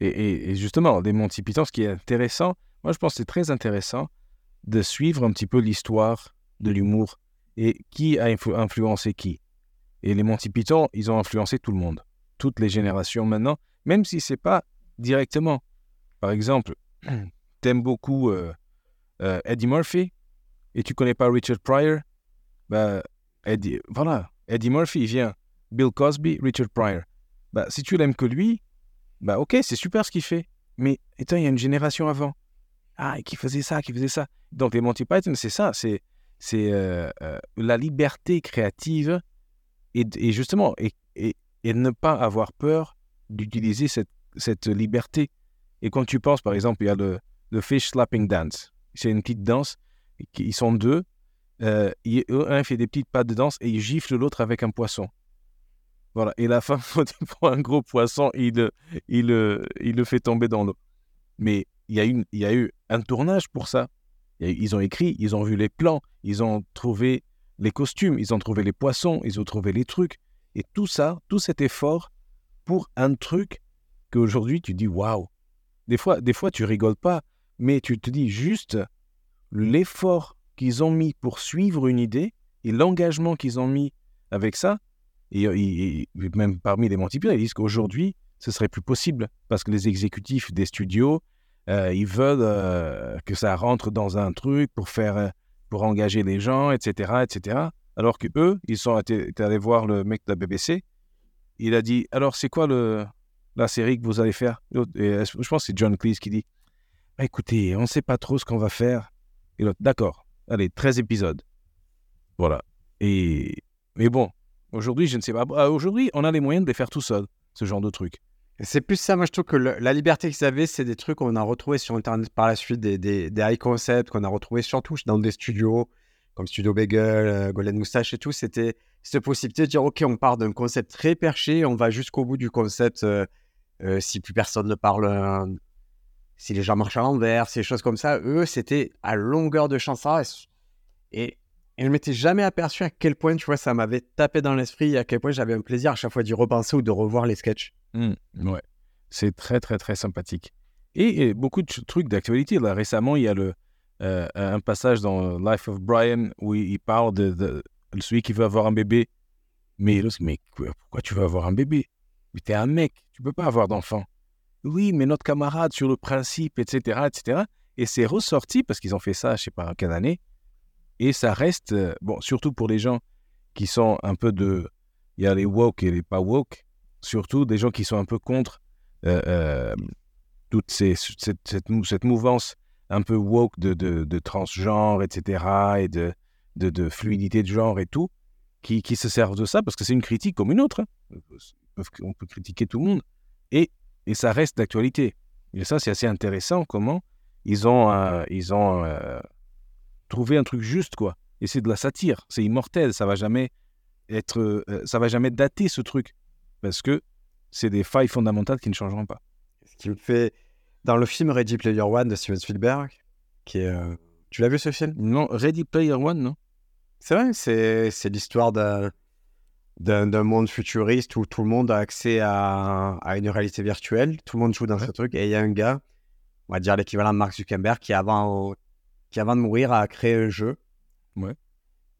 Et, justement, des Monty Python, ce qui est intéressant, moi je pense que c'est très intéressant de suivre un petit peu l'histoire de l'humour et qui a influ- influencé qui? Et les Monty Python, ils ont influencé tout le monde, toutes les générations maintenant, même si c'est pas directement. Par exemple, [CLEARS THROAT] t'aimes beaucoup euh, euh, Eddie Murphy et tu connais pas Richard Pryor, bah, Eddie, voilà, Eddie Murphy vient, Bill Cosby, Richard Pryor. Bah, si tu l'aimes que lui, bah ok, c'est super ce qu'il fait. Mais étant, il y a une génération avant. Ah, et qui faisait ça, qui faisait ça. Donc les Monty Python, c'est ça, c'est c'est euh, la liberté créative et, et justement et, et, et, ne pas avoir peur d'utiliser cette, cette liberté. Et quand tu penses, par exemple, il y a le, le fish slapping dance. C'est une petite danse. Ils sont deux. Euh, un fait des petites pas de danse et il gifle l'autre avec un poisson. Voilà. Et la femme [LAUGHS] prend un gros poisson et il, il, il le fait tomber dans l'eau. Mais il y, a une, il y a eu un tournage pour ça. Ils ont écrit, ils ont vu les plans, ils ont trouvé les costumes, ils ont trouvé les poissons, ils ont trouvé les trucs. Et tout ça, tout cet effort pour un truc qu'aujourd'hui tu dis waouh. Des fois, des fois tu rigoles pas, mais tu te dis juste l'effort qu'ils ont mis pour suivre une idée et l'engagement qu'ils ont mis avec ça. Et, même parmi les Monty ils disent qu'aujourd'hui, ce serait plus possible parce que les exécutifs des studios, euh, ils veulent euh, que ça rentre dans un truc pour faire, euh, pour engager les gens, etc., etc. Alors que eux, ils sont allés voir le mec de la BBC. Il a dit alors c'est quoi le la série que vous allez faire Je pense que c'est John Cleese qui dit bah, écoutez, on ne sait pas trop ce qu'on va faire. Et l'autre d'accord, allez 13 épisodes. Voilà. Et mais bon, aujourd'hui je ne sais pas. Ah, aujourd'hui, on a les moyens de les faire tout seul, ce genre de truc. C'est plus ça, moi je trouve que la liberté qu'ils avaient, c'est des trucs qu'on a retrouvés sur Internet par la suite, des, high concepts qu'on a retrouvés surtout dans des studios, comme Studio Bagel, euh, Golden Moustache et tout. C'était cette possibilité de dire, OK, on part d'un concept très perché, on va jusqu'au bout du concept euh, euh, si plus personne ne parle, si les gens marchent à l'envers, ces choses comme ça. Eux, c'était à longueur de chanson. Et, je ne m'étais jamais aperçu à quel point, tu vois, ça m'avait tapé dans l'esprit, à quel point j'avais un plaisir à chaque fois d'y repenser ou de revoir les sketchs. Mmh, ouais, c'est très très très sympathique. Et, beaucoup de trucs d'actualité. Récemment, il y a le, euh, un passage dans Life of Brian où il, parle de, celui qui veut avoir un bébé. Mais, mais pourquoi tu veux avoir un bébé? Mais t'es un mec, tu peux pas avoir d'enfant. Oui, mais notre camarade sur le principe, etc., etc. Et c'est ressorti parce qu'ils ont fait ça, je sais pas quelle année. Et ça reste, euh, bon, surtout pour les gens qui sont un peu de, il y a les woke et les pas woke surtout des gens qui sont un peu contre euh, euh, toute cette, cette, mouvance un peu woke de, de, transgenre, etc., et de, de, fluidité de genre et tout, qui, qui se servent de ça parce que c'est une critique comme une autre. Hein. On peut critiquer tout le monde. Et, et ça reste d'actualité. Et ça, c'est assez intéressant comment ils ont, euh, ils ont trouvé un truc juste, quoi. Et c'est de la satire, c'est immortel, ça va jamais être, ça va jamais dater ce truc parce que c'est des failles fondamentales qui ne changeront pas. Ce qui me fait. Dans le film Ready Player One de Steven Spielberg, qui est. Euh, tu l'as vu ce film? Non, Ready Player One, non C'est vrai, c'est, l'histoire d'un, d'un, monde futuriste où tout le monde a accès à, à une réalité virtuelle, tout le monde joue dans ce truc, et il y a un gars, on va dire l'équivalent de Mark Zuckerberg, qui avant, qui avant de mourir a créé un jeu. Ouais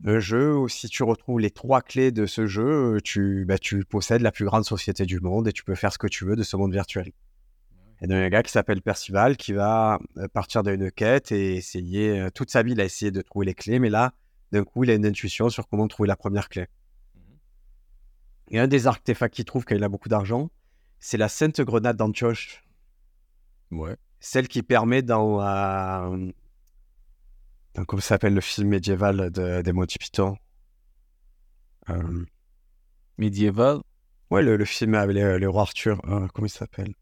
un jeu où si tu retrouves les trois clés de ce jeu, euh, tu, bah, tu possèdes la plus grande société du monde et tu peux faire ce que tu veux de ce monde virtuel. Et donc, il y a un gars qui s'appelle Percival qui va euh, partir d'une quête et essayer, euh, toute sa vie, il a essayé de trouver les clés, mais là, d'un coup, il a une intuition sur comment trouver la première clé. Mmh et un des artefacts qu'il trouve quand il a beaucoup d'argent, c'est la Sainte Grenade d'Antioche. Ouais. Celle qui permet dans, donc, comment s'appelle le film médiéval de, des Monty Python? Euh... Médiéval? Ouais, le, le, film avec les, rois Arthur. Euh, comment il s'appelle?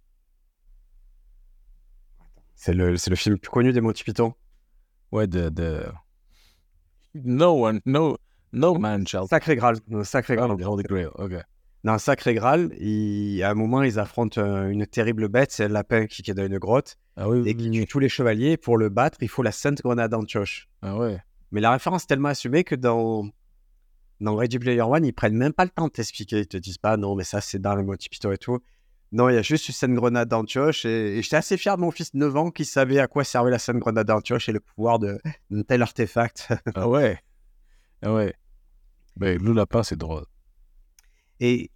C'est le, le film le plus connu des Monty Python. Ouais, de, de... No one, no, no man shall. Sacré Graal. Sacré Graal. Oh, Holy Grail, ok. Dans Sacré Graal, il, à un moment, ils affrontent une terrible bête, c'est le lapin qui est dans une grotte. Ah oui, et qui tue tous les chevaliers. Pour le battre, il faut la Sainte Grenade d'Antioche. Ah ouais. Mais la référence est tellement assumée que dans, dans Ready Player One, ils prennent même pas le temps de t'expliquer. Ils te disent pas, non, mais ça, c'est dans les Monty Python et tout. Non, il y a juste une Sainte Grenade d'Antioche. Et, j'étais assez fier de mon fils de 9 ans qui savait à quoi servait la Sainte Grenade d'Antioche et le pouvoir de, de tel artefact. ah ouais. Ah ouais. Mais le lapin, c'est drôle. Et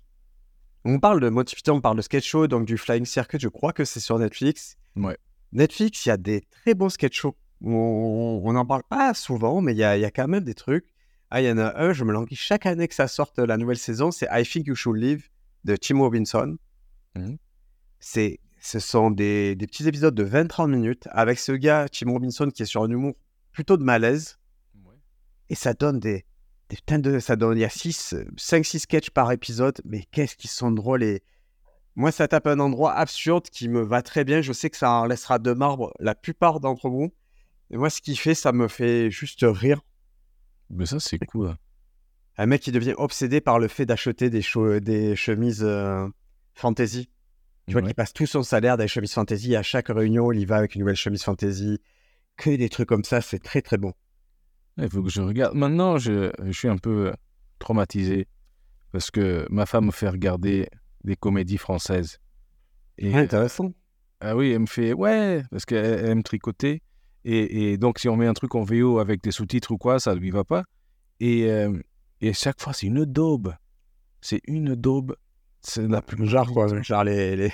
on parle de Python, on parle de sketch show, donc du Flying Circuit, je crois que c'est sur Netflix. Ouais. Netflix, il y a des très bons sketch shows. on n'en parle pas souvent, mais il y a, y a, quand même des trucs. Ah, il y en a un, je me languis chaque année que ça sorte la nouvelle saison, c'est I Think You Should Live de Tim Robinson. Mmh. C'est, ce sont des, des, petits épisodes de 20-30 minutes avec ce gars, Tim Robinson, qui est sur un humour plutôt de malaise. Et ça donne des, des de. Ça donne, il y a 5-6 sketchs par épisode, mais qu'est-ce qu'ils sont drôles et. Moi, ça tape un endroit absurde qui me va très bien. Je sais que ça en laissera de marbre la plupart d'entre vous. Et moi, ce qui fait, ça me fait juste rire. Mais ça, c'est cool. Hein. Un mec qui devient obsédé par le fait d'acheter des, des chemises euh, fantasy. Tu vois, qui passe tout son salaire dans les chemises fantasy. À chaque réunion, il va avec une nouvelle chemise fantasy. Que des trucs comme ça, c'est très très bon. Il faut que je regarde. Maintenant, je, je, suis un peu euh, traumatisé parce que ma femme me fait regarder des comédies françaises. Et, intéressant. ah oui, elle me fait ouais, parce qu'elle aime tricoter. Et, et, donc, si on met un truc en VO avec des sous-titres ou quoi, ça ne lui va pas. Et, euh, et chaque fois, c'est une daube. C'est une daube. C'est la plus. Genre quoi Genre les. les...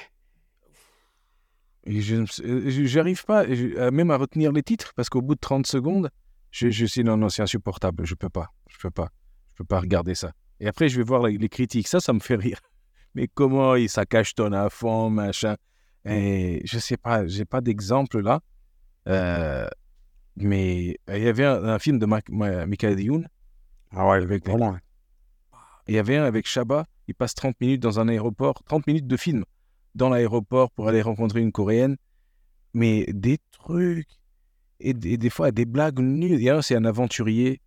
Et je n'arrive pas même à retenir les titres parce qu'au bout de 30 secondes, je, je suis non, non, c'est insupportable. Je peux pas. Je peux pas. Je peux pas regarder ça. Et après, je vais voir les, critiques. Ça, ça me fait rire. [LAUGHS] Mais comment il, ça ton à fond, machin. Et je sais pas, j'ai pas d'exemple là. Euh, mais il y avait un, film de Michael Youn. Ah ouais, avec voilà. Il y avait un avec Shabba. Il passe 30 minutes dans un aéroport, 30 minutes de film dans l'aéroport pour aller rencontrer une Coréenne. Mais des trucs et, des fois des blagues nulles. c'est un aventurier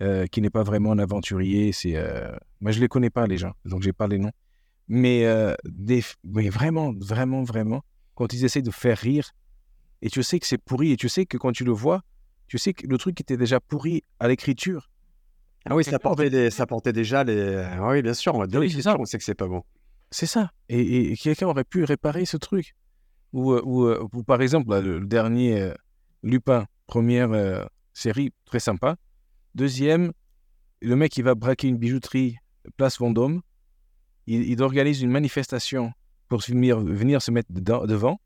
euh, qui n'est pas vraiment un aventurier. C'est, euh... moi, je les connais pas les gens, donc j'ai pas les noms. Mais, euh, des... mais vraiment, vraiment, vraiment, quand ils essayent de faire rire, et tu sais que c'est pourri, et tu sais que quand tu le vois, tu sais que le truc était déjà pourri à l'écriture. Ah oui, ça portait, ça portait déjà les. Ah oui, bien sûr, on va dire, oui, ça. on sait que c'est pas bon. C'est ça. Et, quelqu'un aurait pu réparer ce truc. Ou, euh, ou, ou par exemple, le dernier Lupin, première euh, série, très sympa. Deuxième, le mec, il va braquer une bijouterie, place Vendôme. Il, organise une manifestation pour venir, venir se mettre devant.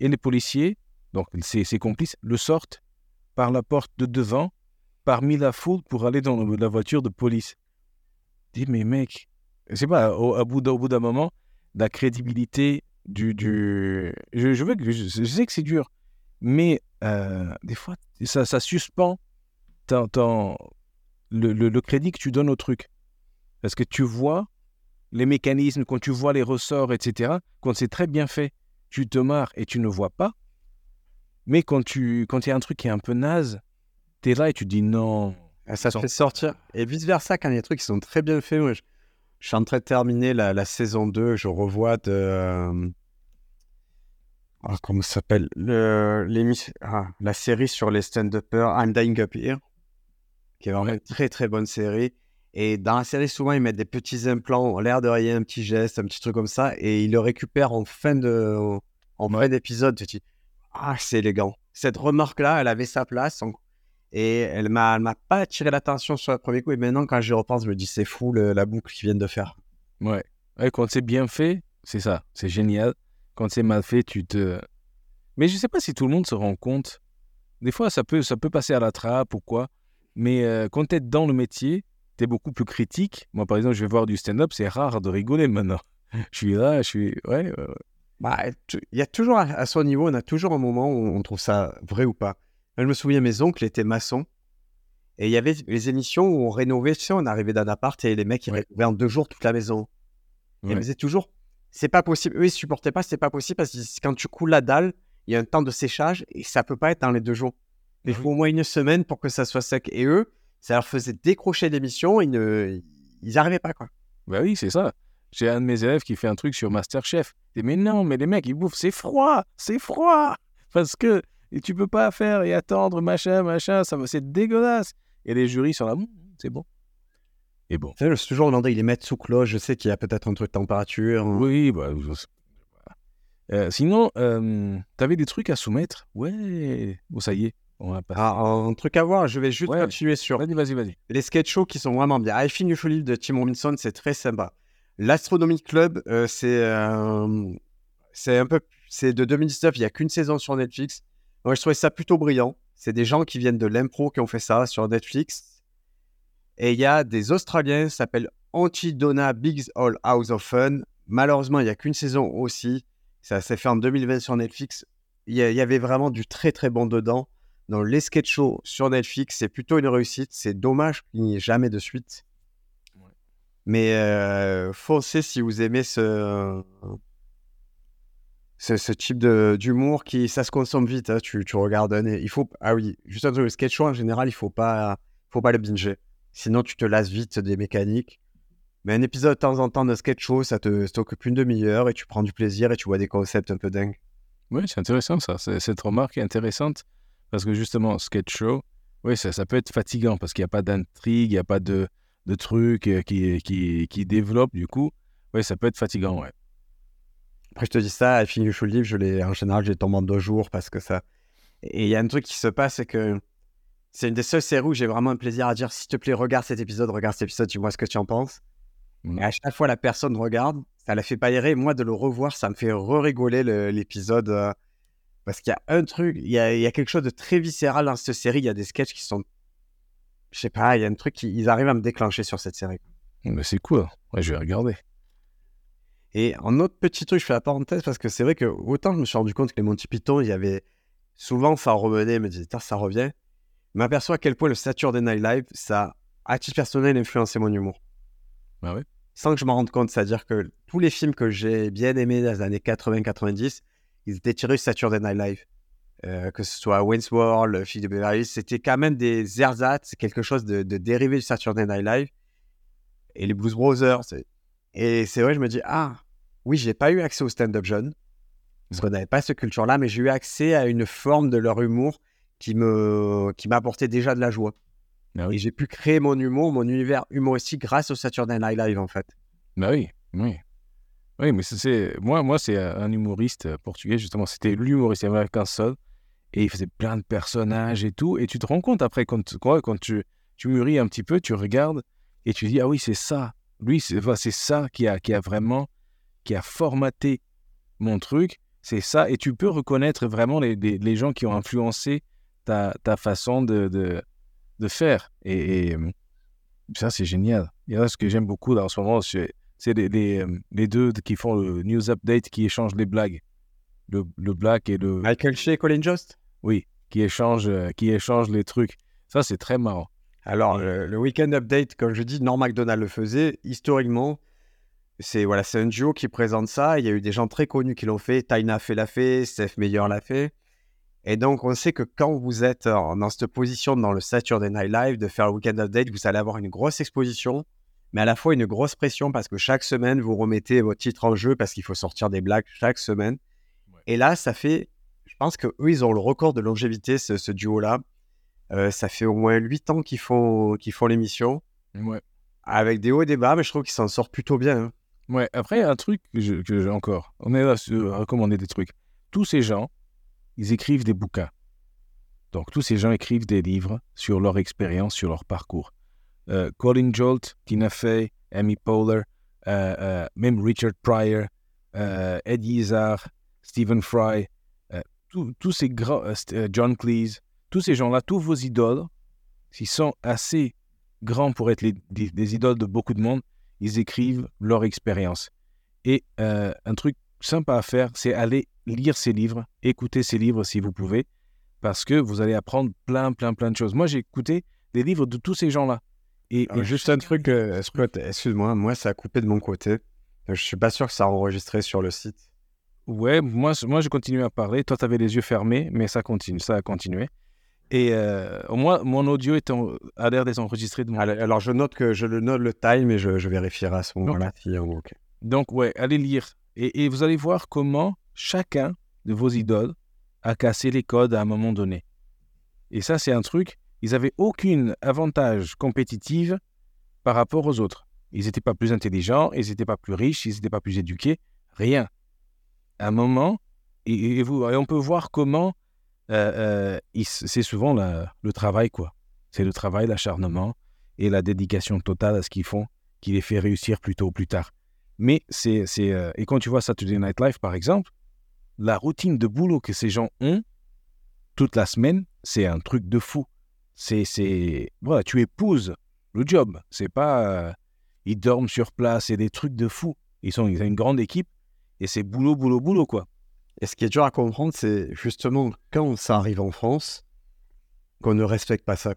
Et les policiers, donc ses, complices, le sortent par la porte de devant, parmi la foule, pour aller dans la voiture de police. dis, mais mec, je sais pas, au, bout d'un moment, la crédibilité du. du... Je, veux que, je sais que c'est dur, mais euh, des fois, ça, suspend le, le, crédit que tu donnes au truc. Parce que tu vois les mécanismes, quand tu vois les ressorts, etc., quand c'est très bien fait, tu te marres et tu ne vois pas. Mais quand tu quand il y a un truc qui est un peu naze, tu es là et tu dis non. Ah, ça te fait sortir. Et vice-versa, quand il y a des trucs qui sont très bien faits. je, suis en train de terminer la, la saison 2. Je revois de, euh, ah, comment ça s'appelle? Ah, La série sur les stand-uppers, I'm Dying Up Here, qui est vraiment une très très bonne série. Et dans la série, souvent, ils mettent des petits implants, l'air de rien, un petit geste, un petit truc comme ça, et ils le récupèrent en fin de. en vrai d'épisode. Tu te dis, ah, c'est élégant. Cette remarque-là, elle avait sa place. Et elle m'a, m'a pas attiré l'attention sur le premier coup. Et maintenant, quand je repense, je me dis, c'est fou la boucle qu'ils viennent de faire. Ouais. ouais quand c'est bien fait, c'est ça. C'est génial. Quand c'est mal fait, tu te. Mais je ne sais pas si tout le monde se rend compte. Des fois, ça peut, ça peut passer à la trappe ou quoi. Mais euh, quand tu es dans le métier, tu es beaucoup plus critique. Moi, par exemple, je vais voir du stand-up, c'est rare de rigoler maintenant. [LAUGHS] je suis là, je suis. Ouais. Bah, il y a toujours, à son niveau, on a toujours un moment où on trouve ça vrai ou pas. Je me souviens, mes oncles étaient maçons. Et il y avait les émissions où on rénovait, tu sais, on arrivait d'un appart et les mecs, ils rénovaient en deux jours toute la maison. Et ils disaient toujours, c'est pas possible. Eux, ils supportaient pas, c'est pas possible parce que quand tu coules la dalle, il y a un temps de séchage et ça peut pas être dans les deux jours. Il ah faut au moins une semaine pour que ça soit sec. Et eux, ça leur faisait décrocher l'émission, ils ne, ils arrivaient pas quoi. Bah oui, c'est ça. J'ai un de mes élèves qui fait un truc sur Masterchef. Et mais non, mais les mecs, ils bouffent, c'est froid, c'est froid, parce que et tu peux pas faire et attendre machin, machin, ça c'est dégueulasse. Et les jurys sont là, hum, c'est bon. Et bon. C'est toujours demandé, ils les mettent sous cloche. Je sais qu'il y a peut-être un truc de température. Oui, bah, euh, sinon, euh, tu avais des trucs à soumettre? Ouais. Bon, ça y est. On va passer. Ah, un truc à voir, je vais juste continuer sur. Vas-y, vas-y, vas-y. Les sketch shows qui sont vraiment bien. I Think You de Tim Robinson, c'est très sympa. L'Astronomy Club, euh, c'est c'est un peu. C'est de 2019, il n'y a qu'une saison sur Netflix. Moi, je trouvais ça plutôt brillant. C'est des gens qui viennent de l'impro qui ont fait ça sur Netflix. Et il y a des Australiens, ça s'appelle Antidona Big's All House of Fun. Malheureusement, il n'y a qu'une saison aussi. Ça s'est fait en 2020 sur Netflix. Il y, avait vraiment du très très bon dedans. Dans les sketch shows sur Netflix, c'est plutôt une réussite. C'est dommage qu'il n'y ait jamais de suite. Ouais. Mais euh, foncez si vous aimez ce, ce, ce type d'humour qui ça se consomme vite. hein. Tu, regardes un, il faut ah oui juste un truc le sketch show en général il faut pas faut pas le binger sinon tu te lasses vite des mécaniques. Mais un épisode de temps en temps de sketch show ça te t'occupe une demi-heure et tu prends du plaisir et tu vois des concepts un peu dingues. Oui, c'est intéressant ça. C'est- Cette remarque est intéressante parce que justement, sketch show, oui, ça, ça peut être fatigant parce qu'il n'y a pas d'intrigue, il n'y a pas de, de trucs euh, qui, qui, qui développent. Du coup, oui, ça peut être fatigant, ouais. Après je te dis ça, I Think You Should Live, je l'ai en général j'ai tombé en deux jours parce que ça et il y a un truc qui se passe c'est que c'est une des seules séries où j'ai vraiment un plaisir à dire s'il te plaît regarde cet épisode, regarde cet épisode, dis-moi ce que tu en penses. Et à chaque fois, la personne regarde, ça la fait pas errer. Moi, de le revoir, ça me fait re-rigoler le- l'épisode. euh, parce qu'il y a un truc, il y a, il y a quelque chose de très viscéral dans cette série. Il y a des sketchs qui sont. Je sais pas, il y a un truc qui. Ils arrivent à me déclencher sur cette série. Mais c'est cool. Ouais, je vais regarder. Et en autre petit truc, je fais la parenthèse parce que c'est vrai que autant je me suis rendu compte que les Monty Python, il y avait. Souvent, ça revenait, me disait, ça revient. Je m'aperçois à quel point le Saturday Night Live, ça, à titre personnel, influencé mon humour. Bah ouais. sans que je m'en rende compte. C'est-à-dire que tous les films que j'ai bien aimés dans les années 80-90, ils étaient tirés sur Saturday Night Live. Euh, que ce soit Wayne's World, le film de Beverly Hills, c'était quand même des ersatz, quelque chose de, de dérivé du Saturday Night Live. Et les Blues Brothers. Et c'est vrai, je me dis, ah, oui, j'ai pas eu accès au stand-up jeune, parce qu'on n'avait pas cette culture-là, mais j'ai eu accès à une forme de leur humour qui me qui m'apportait déjà de la joie. Ah oui. Et j'ai pu créer mon humour, mon univers humoristique grâce au Saturday Night Live, en fait. Bah oui, oui. Oui, mais c'est- moi, moi c'est un humoriste euh, portugais, justement. C'était l'humoriste, il n'y avait qu'un seul. Et il faisait plein de personnages et tout. Et tu te rends compte après, quand, quand, quand tu, tu mûris un petit peu, tu regardes et tu dis Ah oui, c'est ça. Lui, c'est ça qui a, qui a vraiment qui a formaté mon truc. C'est ça. Et tu peux reconnaître vraiment les, les, les gens qui ont influencé ta, ta façon de, de, de faire. Et, et, euh, ça, c'est génial. Et là, ce que j'aime beaucoup là, en ce moment, c'est c'est les, les, euh, les deux qui font le news update, qui échangent les blagues. Le, le black et le. Michael Shea et Colin Jost? Oui, qui échangent, euh, qui échangent les trucs. Ça, c'est très marrant. Alors, le, le Weekend Update, comme je dis, Norm MacDonald le faisait. Historiquement, c'est voilà, un duo qui présente ça. Il y a eu des gens très connus qui l'ont fait. Taina fait l'a fait, Steph Meyer l'a fait. Et donc, on sait que quand vous êtes dans cette position dans le Saturday Night Live de faire le Weekend Update, vous allez avoir une grosse exposition, mais à la fois une grosse pression parce que chaque semaine, vous remettez votre titre en jeu parce qu'il faut sortir des blagues chaque semaine. Ouais. Et là, ça fait, je pense que eux, ils ont le record de longévité, ce, ce duo-là. Euh, ça fait au moins 8 ans qu'ils font, qu'ils font l'émission, Ouais. avec des hauts et des bas, mais je trouve qu'ils s'en sortent plutôt bien. hein. Ouais, après, un truc que j'ai encore. On est là sur recommander des trucs. Tous ces gens, ils écrivent des bouquins. Donc, tous ces gens écrivent des livres sur leur expérience, sur leur parcours. Euh, Colin Jolt, Tina Fey, Amy Poehler, euh, euh, même Richard Pryor, Eddie Izzard, Stephen Fry, tous- ces grands, John Cleese, tous ces gens-là, tous vos idoles, s'ils sont assez grands pour être les- des, des idoles de beaucoup de monde, ils écrivent leur expérience. Et euh, un truc sympa à faire, c'est aller lire ces livres, écouter ces livres si vous pouvez, parce que vous allez apprendre plein, plein, plein de choses. Moi, j'ai écouté des livres de tous ces gens-là. Et, et juste un truc, euh, Scott, excuse-moi, moi, ça a coupé de mon côté. Je suis pas sûr que ça a enregistré sur le site. Ouais, moi, moi je continue à parler. Toi, tu avais les yeux fermés, mais ça continue, ça a continué. Et euh, au moins, mon audio est en- a l'air d'être enregistré de mon Alors, alors, je note que je le note le time et je, je vérifierai à ce moment-là si OK. Donc, ouais, allez lire. Et, et vous allez voir comment chacun de vos idoles a cassé les codes à un moment donné. Et ça, c'est un truc, ils n'avaient aucun avantage compétitif par rapport aux autres. Ils n'étaient pas plus intelligents, ils n'étaient pas plus riches, ils n'étaient pas plus éduqués, rien. À un moment, et, et vous, et on peut voir comment euh, euh, c'est souvent le travail, quoi. C'est le travail, l'acharnement et la dédication totale à ce qu'ils font qui les fait réussir plus tôt ou plus tard. Mais c'est. euh, et quand tu vois Saturday Night Live, par exemple, la routine de boulot que ces gens ont, toute la semaine, c'est un truc de fou. C'est, voilà, tu épouses le job. C'est pas, ils dorment sur place, c'est des trucs de fou. Ils sont, ils ont une grande équipe et c'est boulot, boulot, boulot, quoi. Et ce qui est dur à comprendre, c'est justement quand ça arrive en France, qu'on ne respecte pas ça.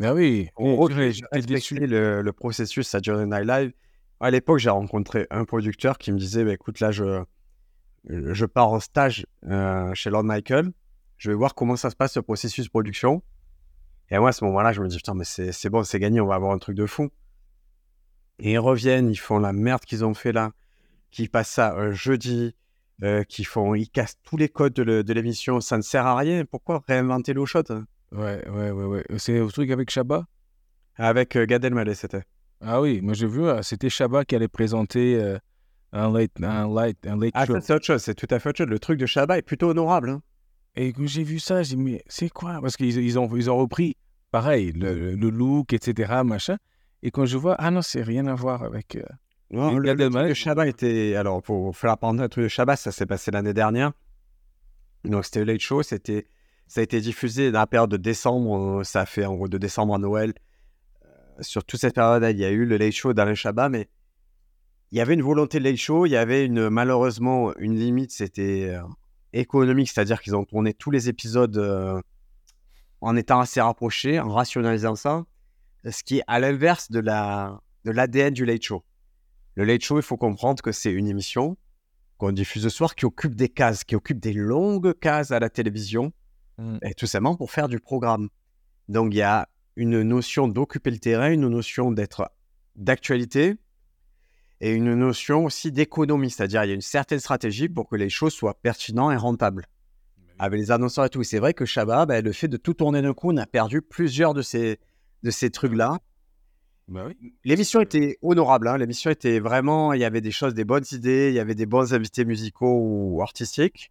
Ah oui, On respecter le, le processus Saturday Night Live. À l'époque, j'ai rencontré un producteur qui me disait bah, écoute, là, je, je pars en stage euh, chez Lord Michael. Je vais voir comment ça se passe, ce processus de production. Et moi, à ce moment-là, je me dis putain, mais c'est c'est bon, c'est gagné, on va avoir un truc de fou. Et ils reviennent, ils font la merde qu'ils ont fait là, qui passent ça un jeudi, euh, qui font, ils cassent tous les codes de l'émission, ça ne sert à rien. Pourquoi réinventer l'eau chaude? Ouais, ouais, ouais, ouais. C'est le truc avec Chabat? Avec euh, Gad Elmaleh, c'était. Ah oui, moi j'ai vu, euh, c'était Chabat qui allait présenter euh, un late, un late, un late Ah, show. ça, c'est autre chose, c'est tout à fait autre chose. Le truc de Shabba est plutôt honorable. hein. Et quand j'ai vu ça, j'ai dit, mais c'est quoi? Parce qu'ils ils ont, ils ont repris, pareil, le, le look, etc., machin. Et quand je vois, ah non, c'est rien à voir avec... Non, le, Gad le truc Elmaleh, de Shabba était. Alors, pour faire parenthèse, le truc de Shabba, ça s'est passé l'année dernière. Donc, c'était le Late Show. C'était, ça a été diffusé dans la période de décembre. euh, Ça a fait en gros de décembre à Noël. Euh, sur toute cette période-là, il y a eu le Late Show d'Alain Chabat, mais il y avait une volonté de Late Show. Il y avait une, malheureusement une limite, c'était euh, économique, c'est-à-dire qu'ils ont tourné tous les épisodes euh, en étant assez rapprochés, en rationalisant ça, ce qui est à l'inverse de, la, de l'ADN du Late Show. Le Late Show, il faut comprendre que c'est une émission qu'on diffuse le soir qui occupe des cases, qui occupe des longues cases à la télévision, Mm. et tout simplement pour faire du programme. Donc il y a une notion d'occuper le terrain, une notion d'être d'actualité, et une notion aussi d'économie, c'est-à-dire il y a une certaine stratégie pour que les choses soient pertinentes et rentables. Avec les annonceurs et tout. C'est vrai que Shabba, ben, le fait de tout tourner d'un coup, on a perdu plusieurs de ces, de ces trucs-là. Bah oui. L'émission était honorable. hein. L'émission était vraiment. Il y avait des choses, des bonnes idées, il y avait des bons invités musicaux ou artistiques.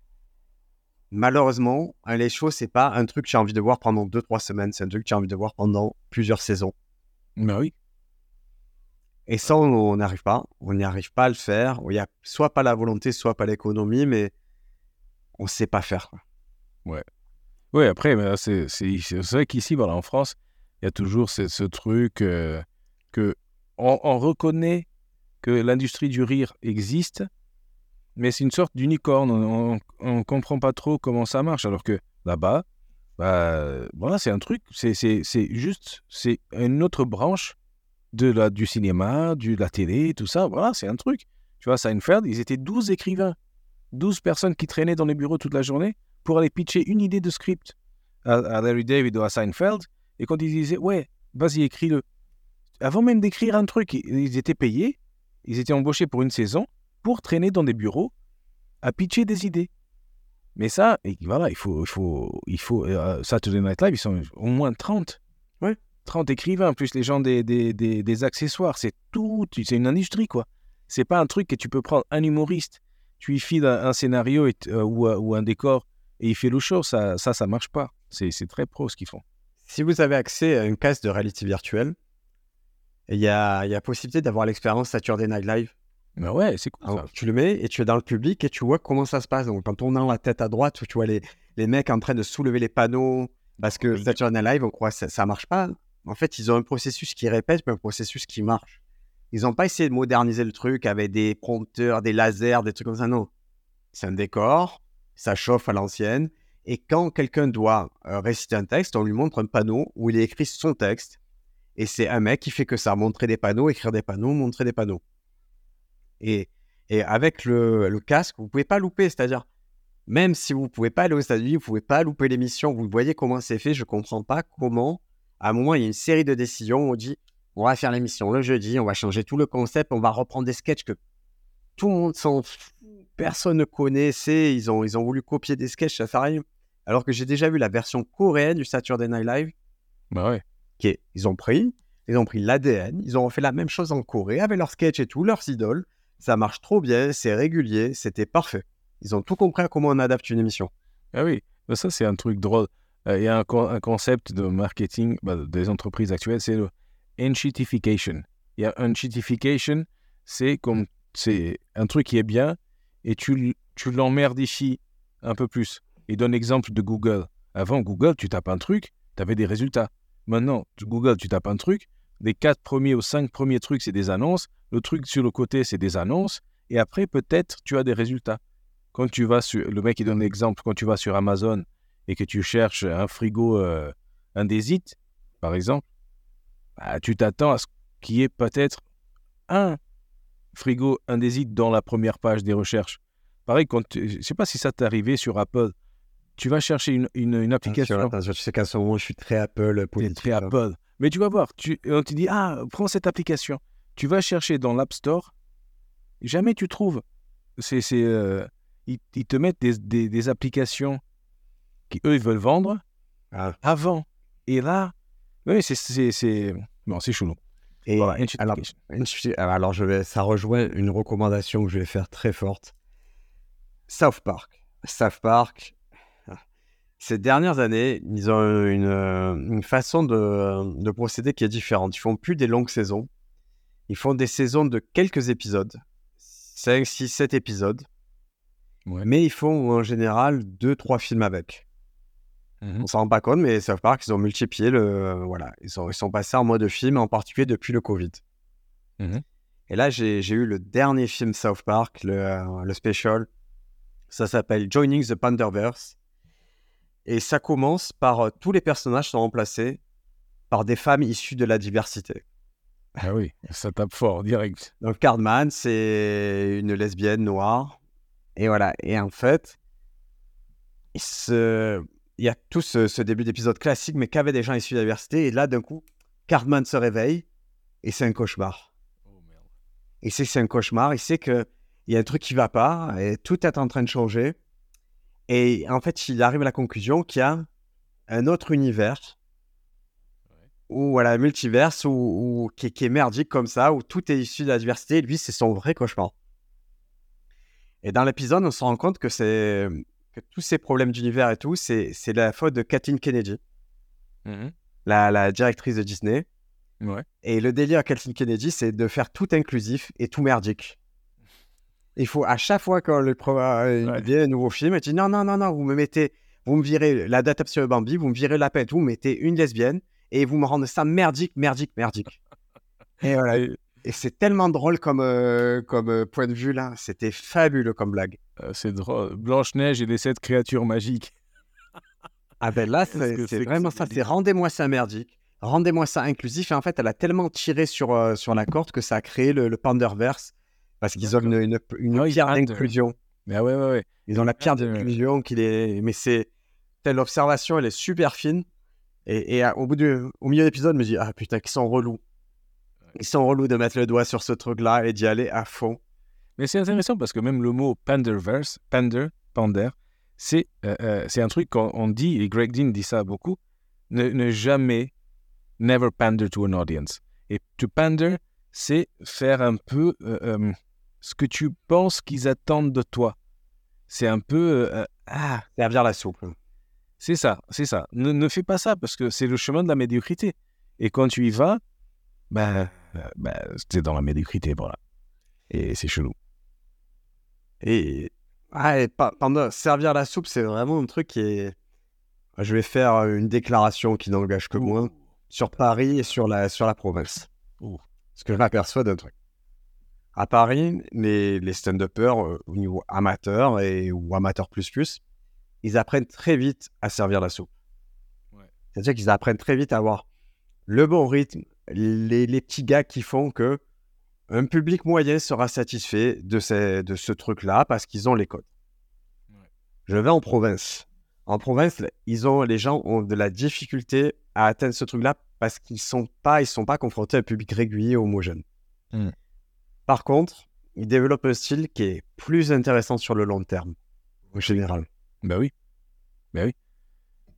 Malheureusement, un les shows, c'est pas un truc que j'ai envie de voir pendant 2-3 semaines. C'est un truc que j'ai envie de voir pendant plusieurs saisons. Bah oui. Et ça, on n'arrive pas. On n'y arrive pas à le faire. Il y a soit pas la volonté, soit pas l'économie, mais on sait pas faire. quoi. Oui, après, mais là, c'est c'est- c'est vrai qu'ici, voilà, en France, il y a toujours ce, ce truc euh, que on, on reconnaît que l'industrie du rire existe, mais c'est une sorte d'unicorne. On ne comprend pas trop comment ça marche, alors que là-bas, bah, voilà, c'est un truc, c'est juste, c'est une autre branche de la, du cinéma, du, de la télé, tout ça. Voilà, c'est un truc. Tu vois, Seinfeld, ils étaient 12 écrivains, 12 personnes qui traînaient dans les bureaux toute la journée pour aller pitcher une idée de script à, à Larry David ou à Seinfeld. Et quand ils disaient, ouais, vas-y, écris-le. Avant même d'écrire un truc, ils- étaient payés, ils étaient embauchés pour une saison pour traîner dans des bureaux à pitcher des idées. Mais ça, et voilà, il faut, il faut, il faut, euh, Saturday Night Live, ils sont au moins 30. Ouais. 30 écrivains, plus les gens des, des, des, des accessoires. C'est tout, c'est une industrie, quoi. C'est pas un truc que tu peux prendre un humoriste, tu lui files un, un scénario et euh, ou, ou un décor et il fait le show. Ça, ça, ça marche pas. C'est c'est très pro ce qu'ils font. Si vous avez accès à une case de réalité virtuelle, il y a, y a possibilité d'avoir l'expérience Saturday Night Live. Mais ouais, c'est cool. Alors, ça. tu le mets et tu es dans le public et tu vois comment ça se passe. Donc, en tournant la tête à droite, tu vois les, les mecs en train de soulever les panneaux. Parce que Oui. Saturday Night Live, on croit que ça, ça marche pas. En fait, ils ont un processus qui répète, mais un processus qui marche. Ils n'ont pas essayé de moderniser le truc avec des prompteurs, des lasers, des trucs comme ça. Non. C'est un décor, ça chauffe à l'ancienne. Et quand quelqu'un doit euh, réciter un texte, on lui montre un panneau où il est écrit son texte. Et c'est un mec qui fait que ça, montrer des panneaux, écrire des panneaux, montrer des panneaux. Et, et avec le, le casque, vous pouvez pas louper. C'est-à-dire, même si vous pouvez pas aller aux États-Unis, vous pouvez pas louper l'émission. Vous voyez comment c'est fait. Je comprends pas comment. À un moment, il y a une série de décisions. On dit, on va faire l'émission le jeudi, on va changer tout le concept, on va reprendre des sketchs que tout le monde s'en personne ne connaissait. Ils ont, ils ont voulu copier des sketchs, ça sert à rien. Alors que j'ai déjà vu la version coréenne du Saturday Night Live Bah ouais. Ils ont pris, ils ont pris l'ADN, ils ont fait la même chose en Corée avec leurs sketchs et tout, leurs idoles. Ça marche trop bien, c'est régulier, c'était parfait. Ils ont tout compris à comment on adapte une émission. Ah oui, ça c'est un truc drôle. Euh, Il y a un, co- un concept de marketing bah, des entreprises actuelles, c'est le enshitification. Il y a enshitification, c'est comme c'est un truc qui est bien et tu, tu l'emmerdifies un peu plus. Il donne l'exemple de Google. Avant, Google, tu tapes un truc, tu avais des résultats. Maintenant, Google, tu tapes un truc, les quatre premiers ou cinq premiers trucs, c'est des annonces. Le truc sur le côté, c'est des annonces. Et après, peut-être, tu as des résultats. Quand tu vas sur, le mec, il donne l'exemple, quand tu vas sur Amazon et que tu cherches un frigo euh, indésite, par exemple, bah, tu t'attends à ce qu'il y ait peut-être un frigo indésite dans la première page des recherches. Pareil, quand je ne sais pas si ça t'est arrivé sur Apple. Tu vas chercher une, une, application. je sais qu'à ce moment, je suis très Apple politique. Très Apple. Mais tu vas voir, tu, on te dit, ah, prends cette application. Tu vas chercher dans l'App Store, jamais tu trouves. C'est, c'est, euh, ils, te mettent des, des, applications qui, eux, ils veulent vendre ah. avant. Et là, oui, c'est, c'est, c'est, bon, c'est chelou. Et alors, alors, je vais, ça rejoint une recommandation que je vais faire très forte. South Park. South Park, ces dernières années, ils ont une, une façon de, de, procéder qui est différente. Ils font plus des longues saisons. Ils font des saisons de quelques épisodes. 5, 6, 7 épisodes. Mais ils font en général 2-3 films avec. Mmh On s'en rend pas compte, mais South Park, ils ont multiplié le. voilà, ils sont, ils sont passés en mode film, en particulier depuis le Covid. Mmh Et là, j'ai eu le dernier film South Park, le, le special. Ça s'appelle Joining the Panderverse. Et ça commence par euh, tous les personnages sont remplacés par des femmes issues de la diversité. Ah oui, ça tape fort, direct. Donc Cardman, c'est une lesbienne noire. Et voilà. Et en fait, il, il y a tout ce, début d'épisode classique, mais qu'avaient des gens issus de la diversité. Et là, d'un coup, Cardman se réveille et c'est un cauchemar. Oh, et c'est un cauchemar. Il sait qu'il y a un truc qui va pas et tout est en train de changer. Et en fait, il arrive à la conclusion qu'il y a un autre univers, ou voilà, un multiverse, ou, qui, est merdique comme ça, où tout est issu de la diversité. Et lui, c'est son vrai cauchemar. Et dans l'épisode, on se rend compte que c'est que tous ces problèmes d'univers et tout, c'est la faute de Kathleen Kennedy, mmh la, la, directrice de Disney. Et le délire à Kathleen Kennedy, c'est de faire tout inclusif et tout merdique. Il faut à chaque fois qu'on lui ouais. un nouveau film, il dit non, non, non, non, vous me mettez, vous me virez l'adaptation de Bambi, vous me virez la pète, vous mettez une lesbienne et vous me rendez ça merdique, merdique, merdique. et voilà. Et c'est tellement drôle comme, euh, comme euh, point de vue là. C'était fabuleux comme blague. Euh, c'est drôle. Blanche-Neige et les sept créatures magiques. ah ben là, c'est vraiment ça. C'est rendez-moi ça merdique. Rendez-moi ça inclusif. Et en fait, elle a tellement tiré sur, sur la corde que ça a créé le, le Panderverse parce qu'ils ont une, une, pierre d'inclusion. Mais ouais, ouais, ouais. Ils ont la pierre d'inclusion qui est. Mais c'est. Telle observation, elle est super fine. Et, au, bout du, au milieu de l'épisode, je me dis Ah putain, qu'ils sont relous. Ils sont relous de mettre le doigt sur ce truc-là et d'y aller à fond. Mais c'est intéressant parce que même le mot panderverse, pander, pander, c'est euh, euh, un truc qu'on dit, et Greg Dean dit ça beaucoup, ne, ne jamais, never pander to an audience. Et to pander, c'est faire un peu euh, ce que tu penses qu'ils attendent de toi. C'est un peu... Euh, ah, servir la soupe. C'est ça, c'est ça. Ne, ne, fais pas ça parce que c'est le chemin de la médiocrité. Et quand tu y vas, ben, bah, c'est dans la médiocrité, voilà. Et c'est chelou. Et, ah, pendant servir la soupe, c'est vraiment un truc qui est. Je vais faire une déclaration qui n'engage que moi sur Paris et sur la, sur la province. Parce que je m'aperçois d'un truc à Paris, les, les stand-uppers euh, au niveau amateur et, ou amateur plus plus, ils apprennent très vite à servir la soupe. C'est-à-dire qu'ils apprennent très vite à avoir le bon rythme, les, les, petits gars qui font que un public moyen sera satisfait de, ces, de ce truc-là parce qu'ils ont les codes. Je vais en province. En province, ils ont, les gens ont de la difficulté à atteindre ce truc-là parce qu'ils ne sont, pas, ils sont pas confrontés à un public régulier homogène. Mmh. Par contre, il développe un style qui est plus intéressant sur le long terme, en général. Ben oui. Ben oui.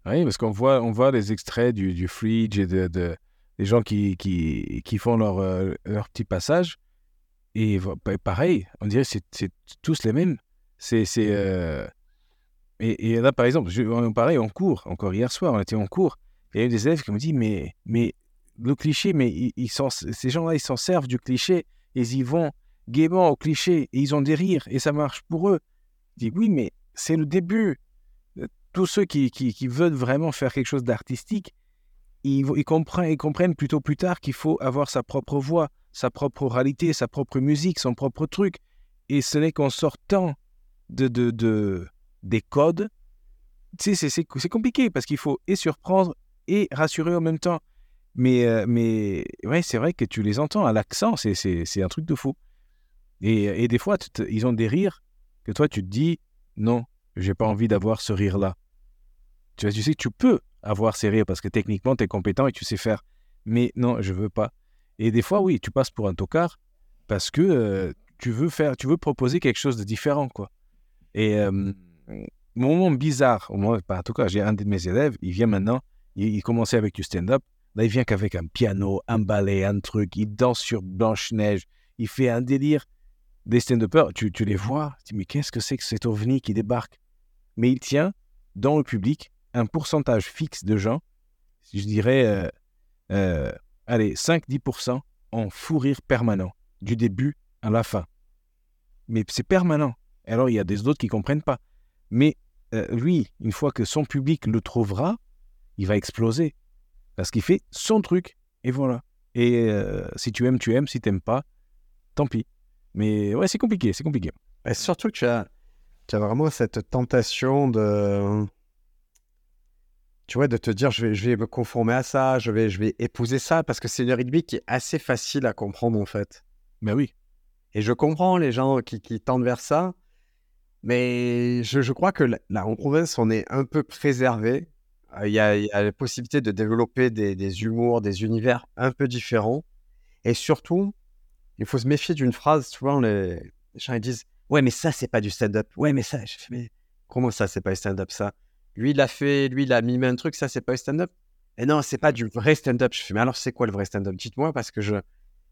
Oui, parce qu'on voit, on voit les extraits du, du Fridge et de, de, des gens qui, qui, qui font leur, euh, leur petit passage. Et pareil, on dirait que c'est tous les mêmes. C'est. Euh... Et, et, là, par exemple, je, pareil, en cours, encore hier soir, on était en cours, et il y a des élèves qui me disent Mais, mais le cliché, mais ils, ils ces gens-là, ils s'en servent du cliché ils y vont gaiement au cliché et ils ont des rires et ça marche pour eux. Je dis oui, mais c'est le début. tous ceux qui, veulent vraiment faire quelque chose d'artistique, ils, comprennent, ils comprennent plutôt plus tard qu'il faut avoir sa propre voix, sa propre oralité, sa propre musique, son propre truc. Et ce n'est qu'en sortant de, de, de, des codes, c'est compliqué parce qu'il faut et surprendre et rassurer en même temps. Mais, euh, mais ouais, c'est vrai que tu les entends à l'accent, c'est un truc de fou. Et, et des fois, ils ont des rires que toi, tu te dis, non, j'ai pas envie d'avoir ce rire-là. Tu, vois, tu sais que tu peux avoir ces rires parce que techniquement, tu es compétent et tu sais faire. Mais non, je veux pas. Et des fois, oui, tu passes pour un tocard parce que euh, tu veux faire, tu veux proposer quelque chose de différent, quoi. Et euh, moment bizarre, au moins, en tout cas, j'ai un de mes élèves, il vient maintenant, il commençait avec du stand-up. Là, il vient qu'avec un piano, un ballet, un truc. Il danse sur Blanche-Neige. Il fait un délire. Des stand-uppers, tu, tu les vois, tu dis, mais qu'est-ce que c'est que cet ovni qui débarque? Mais il tient dans le public un pourcentage fixe de gens, je dirais, euh, euh, allez, 5-10% en fou rire permanent, du début à la fin. Mais c'est permanent. Alors, il y a des autres qui ne comprennent pas. Mais euh, lui, une fois que son public le trouvera, il va exploser. Parce qu'il fait son truc. Et voilà. Et euh, si tu aimes, tu aimes. Si tu n'aimes pas, tant pis. Mais ouais, c'est compliqué, c'est compliqué. Et surtout que tu as, tu as vraiment cette tentation de... Tu vois, de te dire, je vais, je vais me conformer à ça, je vais, je vais épouser ça, parce que c'est une rythmique qui est assez facile à comprendre, en fait. Ben oui. Et je comprends les gens qui, qui tendent vers ça, mais je, je crois que là, en province, on est un peu préservé. Il y, a, la possibilité de développer des, humours, des univers un peu différents. Et surtout, il faut se méfier d'une phrase, souvent les, gens ils disent Ouais, mais ça, c'est pas du stand-up. Ouais, mais ça, je fais, mais comment ça, c'est pas du stand-up, ça? Lui, il a fait, lui, il a mimé un truc, ça, c'est pas du stand-up? Et non, c'est pas du vrai stand-up. Je fais, mais alors, c'est quoi le vrai stand-up? Dites-moi, parce que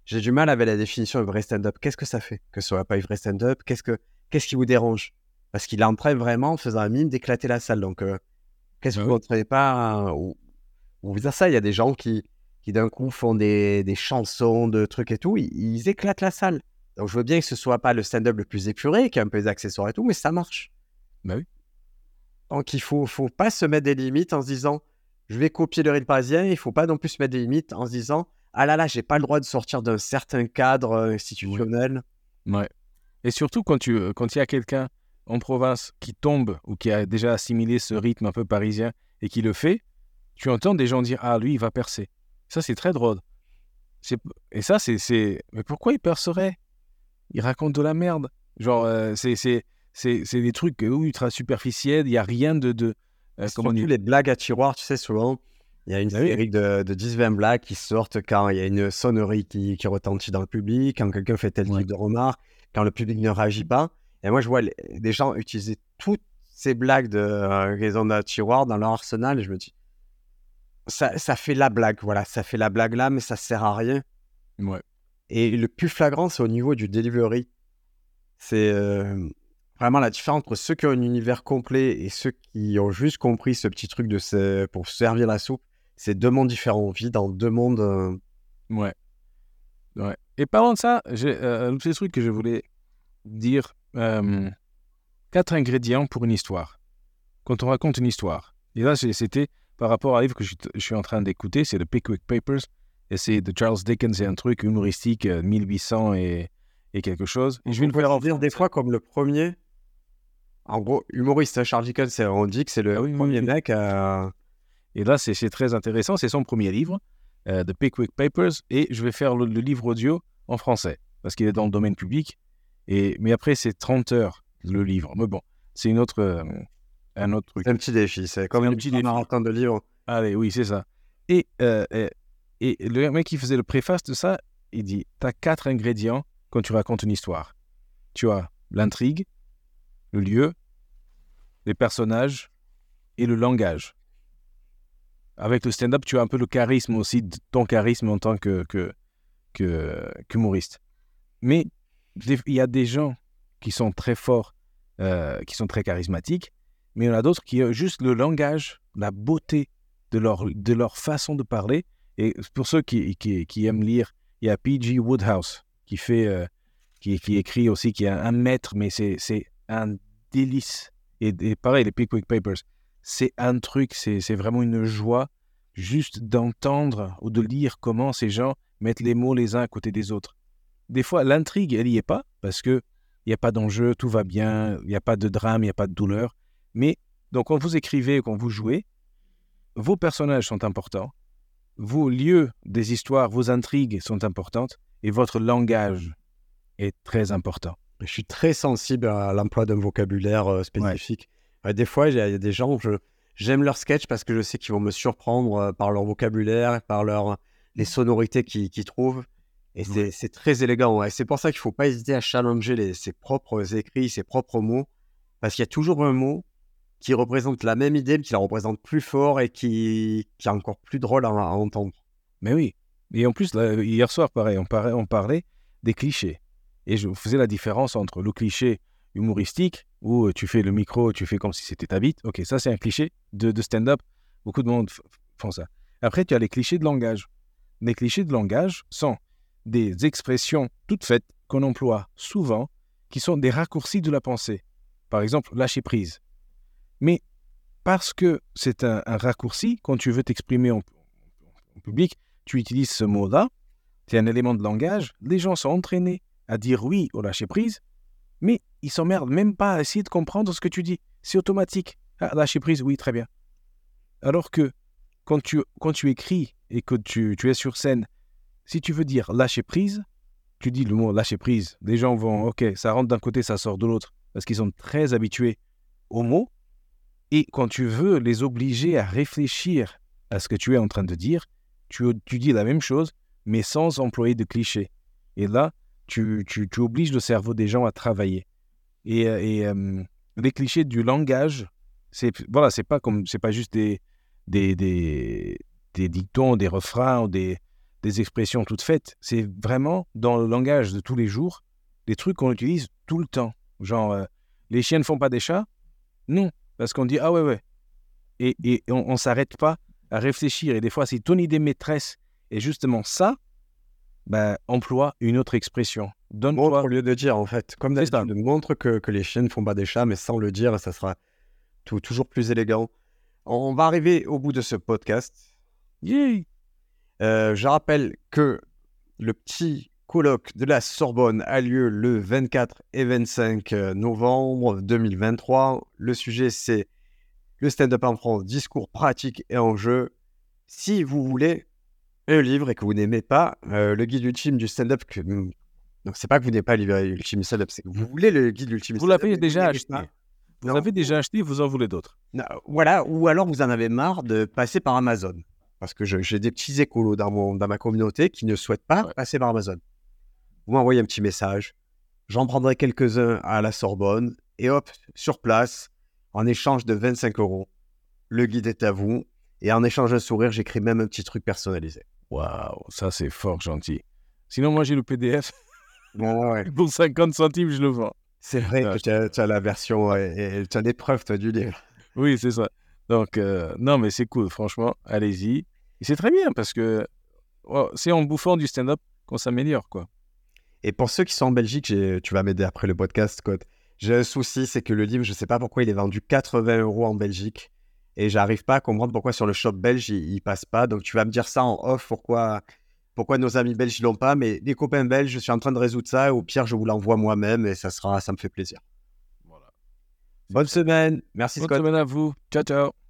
j'ai du mal avec la définition de vrai stand-up. Qu'est-ce que ça fait? Que ce soit pas du vrai stand-up Qu'est-ce que, qui vous dérange Parce qu'il est en train vraiment, en faisant un mime, d'éclater la salle. Donc, euh, qu'est-ce que vous ne comprenez pas euh, ou, ou dire ça Il y a des gens qui, qui d'un coup font des, des chansons, de trucs et tout. Ils, ils éclatent la salle. Donc, je veux bien que ce soit pas le stand-up le plus épuré, qui a un peu des accessoires et tout, mais ça marche. Bah oui. Donc, il faut, faut pas se mettre des limites en se disant, je vais copier le rythme parisien. Il faut pas non plus se mettre des limites en se disant, ah là là, j'ai pas le droit de sortir d'un certain cadre euh, institutionnel. Ouais. Et surtout quand tu euh, quand il y a quelqu'un en province qui tombe ou qui a déjà assimilé ce rythme un peu parisien et qui le fait, tu entends des gens dire ah lui il va percer. Ça c'est très drôle. C'est- Et ça c'est c'est mais pourquoi il percerait? Il raconte de la merde. Genre euh, c'est c'est c'est c'est des trucs euh, ultra superficiels. Il y a rien de de euh, comment dire les blagues à tiroir, tu sais, souvent, il y a une Ah oui. série de, de 10-20 blagues qui sortent quand il y a une sonnerie qui, qui retentit dans le public, quand quelqu'un fait tel Ouais. type de remarque, quand le public ne réagit pas. Et moi, je vois les- des gens utiliser toutes ces blagues de euh, raison de tiroir dans leur arsenal et je me dis, ça, ça fait la blague, voilà, ça fait la blague là, mais ça sert à rien. Ouais. Et le plus flagrant, c'est au niveau du delivery. C'est euh, vraiment la différence entre ceux qui ont un univers complet et ceux qui ont juste compris ce petit truc de se- pour servir la soupe. C'est deux mondes différents. On vit dans deux mondes. euh, Ouais. Ouais. Et parlant de ça, j'ai un petit truc que je voulais dire. Euh, quatre ingrédients pour une histoire. Quand on raconte une histoire. Et là, c'était par rapport à un livre que je, suis- je suis en train d'écouter, c'est The Pickwick Papers. Et c'est de Charles Dickens, c'est un truc humoristique, euh, 1800 et, et quelque chose. Et je vais le faire en dire des fois comme le premier. En gros, humoriste, hein, Charles Dickens, c'est- on dit que c'est le Ah oui, premier oui. mec à. Et là, c'est c'est très intéressant. C'est son premier livre, euh, The Pickwick Papers. Et je vais faire le, le livre audio en français, parce qu'il est dans le domaine public. Et, mais après, c'est 30 heures, le livre. Mais bon, c'est une autre, euh, un autre truc. C'est un petit défi. C'est comme un petit marathon de livres. Allez, oui, c'est ça. Et, euh, euh, et le mec qui faisait le préface de ça, il dit Tu as quatre ingrédients quand tu racontes une histoire. Tu as l'intrigue, le lieu, les personnages et le langage. Avec le stand-up, tu as un peu le charisme aussi, ton charisme en tant que, que, que- qu'humoriste. Mais il y a des gens qui sont très forts, euh, qui sont très charismatiques, mais il y en a d'autres qui ont juste le langage, la beauté de leur, de leur façon de parler. Et pour ceux qui, qui, aiment lire, il y a P.G. Woodhouse qui fait, euh, qui, écrit aussi, qui est un maître, mais c'est, un délice. Et, et pareil, les Pickwick Papers. c'est un truc, c'est vraiment une joie juste d'entendre ou de lire comment ces gens mettent les mots les uns à côté des autres. Des fois, l'intrigue, elle n'y est pas, parce que il n'y a pas d'enjeu, tout va bien, il n'y a pas de drame, il n'y a pas de douleur. Mais donc, quand vous écrivez, quand vous jouez, vos personnages sont importants, vos lieux des histoires, vos intrigues sont importantes, et votre langage est très important. Je suis très sensible à l'emploi d'un vocabulaire euh, spécifique. Ouais, des fois, il y, a des gens, je- j'aime leur sketch parce que je sais qu'ils vont me surprendre euh, par leur vocabulaire, par leur, les sonorités qu'ils qu'ils trouvent. Et c'est c'est très élégant. ouais. C'est pour ça qu'il ne faut pas hésiter à challenger les- ses propres écrits, ses propres mots. Parce qu'il y a toujours un mot qui représente la même idée, mais qui la représente plus fort et qui, qui est encore plus drôle à, à entendre. Mais oui. Et en plus, là, hier soir, pareil, on parlait, on parlait des clichés. Et je faisais la différence entre le cliché humoristique, où euh, tu fais le micro, tu fais comme si c'était ta bite. Ok, ça, c'est un cliché de, de stand-up. Beaucoup de monde font ça. Après, tu as les clichés de langage. Les clichés de langage sont des expressions toutes faites qu'on emploie souvent, qui sont des raccourcis de la pensée. Par exemple, lâcher prise. Mais parce que c'est un, raccourci, quand tu veux t'exprimer en, en public, tu utilises ce mot-là, c'est un élément de langage, les gens sont entraînés à dire oui au lâcher prise, mais ils s'emmerdent même pas à essayer de comprendre ce que tu dis. C'est automatique. Ah, lâcher prise, oui, très bien. Alors que quand tu, quand tu écris et que tu, tu es sur scène, si tu veux dire lâcher prise, tu dis le mot lâcher prise. Les gens vont, ok, ça rentre d'un côté, ça sort de l'autre, parce qu'ils sont très habitués aux mots. Et quand tu veux les obliger à réfléchir à ce que tu es en train de dire, tu, tu dis la même chose, mais sans employer de clichés. Et là, tu, tu, tu obliges le cerveau des gens à travailler. Et, euh, euh, les clichés du langage, c'est voilà, c'est pas comme c'est pas juste des, des, des, des dictons, des refrains ou des, des expressions toutes faites. C'est vraiment dans le langage de tous les jours, des trucs qu'on utilise tout le temps. Genre, euh, les chiens ne font pas des chats? Non, parce qu'on dit ah ouais, ouais. Et, et on ne s'arrête pas à réfléchir. Et des fois, si ton idée maîtresse est justement ça, ben, emploie une autre expression. Montre Donne-toi. au lieu de dire, en fait. Comme d'habitude, montre que, que les chiens ne font pas des chats, mais sans le dire, ça sera tout- toujours plus élégant. On va arriver au bout de ce podcast. Yay Euh, je rappelle que le petit colloque de la Sorbonne a lieu le 24 et 25 novembre 2023. Le sujet, c'est le stand-up en France, discours pratique et enjeu. Si vous voulez un livre et que vous n'aimez pas euh, le guide ultime du stand-up, que... donc c'est pas que vous n'aimez pas le livre ultime du stand-up, c'est que vous voulez le guide ultime du Vous stand-up, l'avez déjà acheté. pas. Vous Non. l'avez déjà acheté, vous en voulez d'autres. Voilà, ou alors vous en avez marre de passer par Amazon. Parce que j'ai des petits écolos dans, mon, dans ma communauté qui ne souhaitent pas Ouais. passer par Amazon. Vous m'envoyez un petit message, j'en prendrai quelques-uns à la Sorbonne, et hop, sur place, en échange de 25 euros, le guide est à vous, et en échange d'un sourire, j'écris même un petit truc personnalisé. Waouh, ça c'est fort gentil. Sinon, moi j'ai le PDF. Ouais. [LAUGHS] Pour 50 centimes, je le vends. C'est vrai Ouais. que tu as, tu as la version, tu as des preuves toi, du livre. Oui, c'est ça. Donc, euh, non, mais c'est cool, franchement, allez-y. Et c'est très bien parce que oh, c'est en bouffant du stand-up qu'on s'améliore, quoi. Et pour ceux qui sont en Belgique, tu vas m'aider après le podcast, Scott. J'ai un souci, c'est que le livre, je ne sais pas pourquoi il est vendu 80 euros en Belgique. Et j'arrive pas à comprendre pourquoi sur le shop belge, il, il passe pas. Donc tu vas me dire ça en off, pourquoi, pourquoi nos amis belges ne l'ont pas. Mais les copains belges, je suis en train de résoudre ça. Au pire, je vous l'envoie moi-même et ça, sera, ça me fait plaisir. Voilà. Bonne semaine. Merci Bonne Scott. semaine à vous. Ciao, ciao.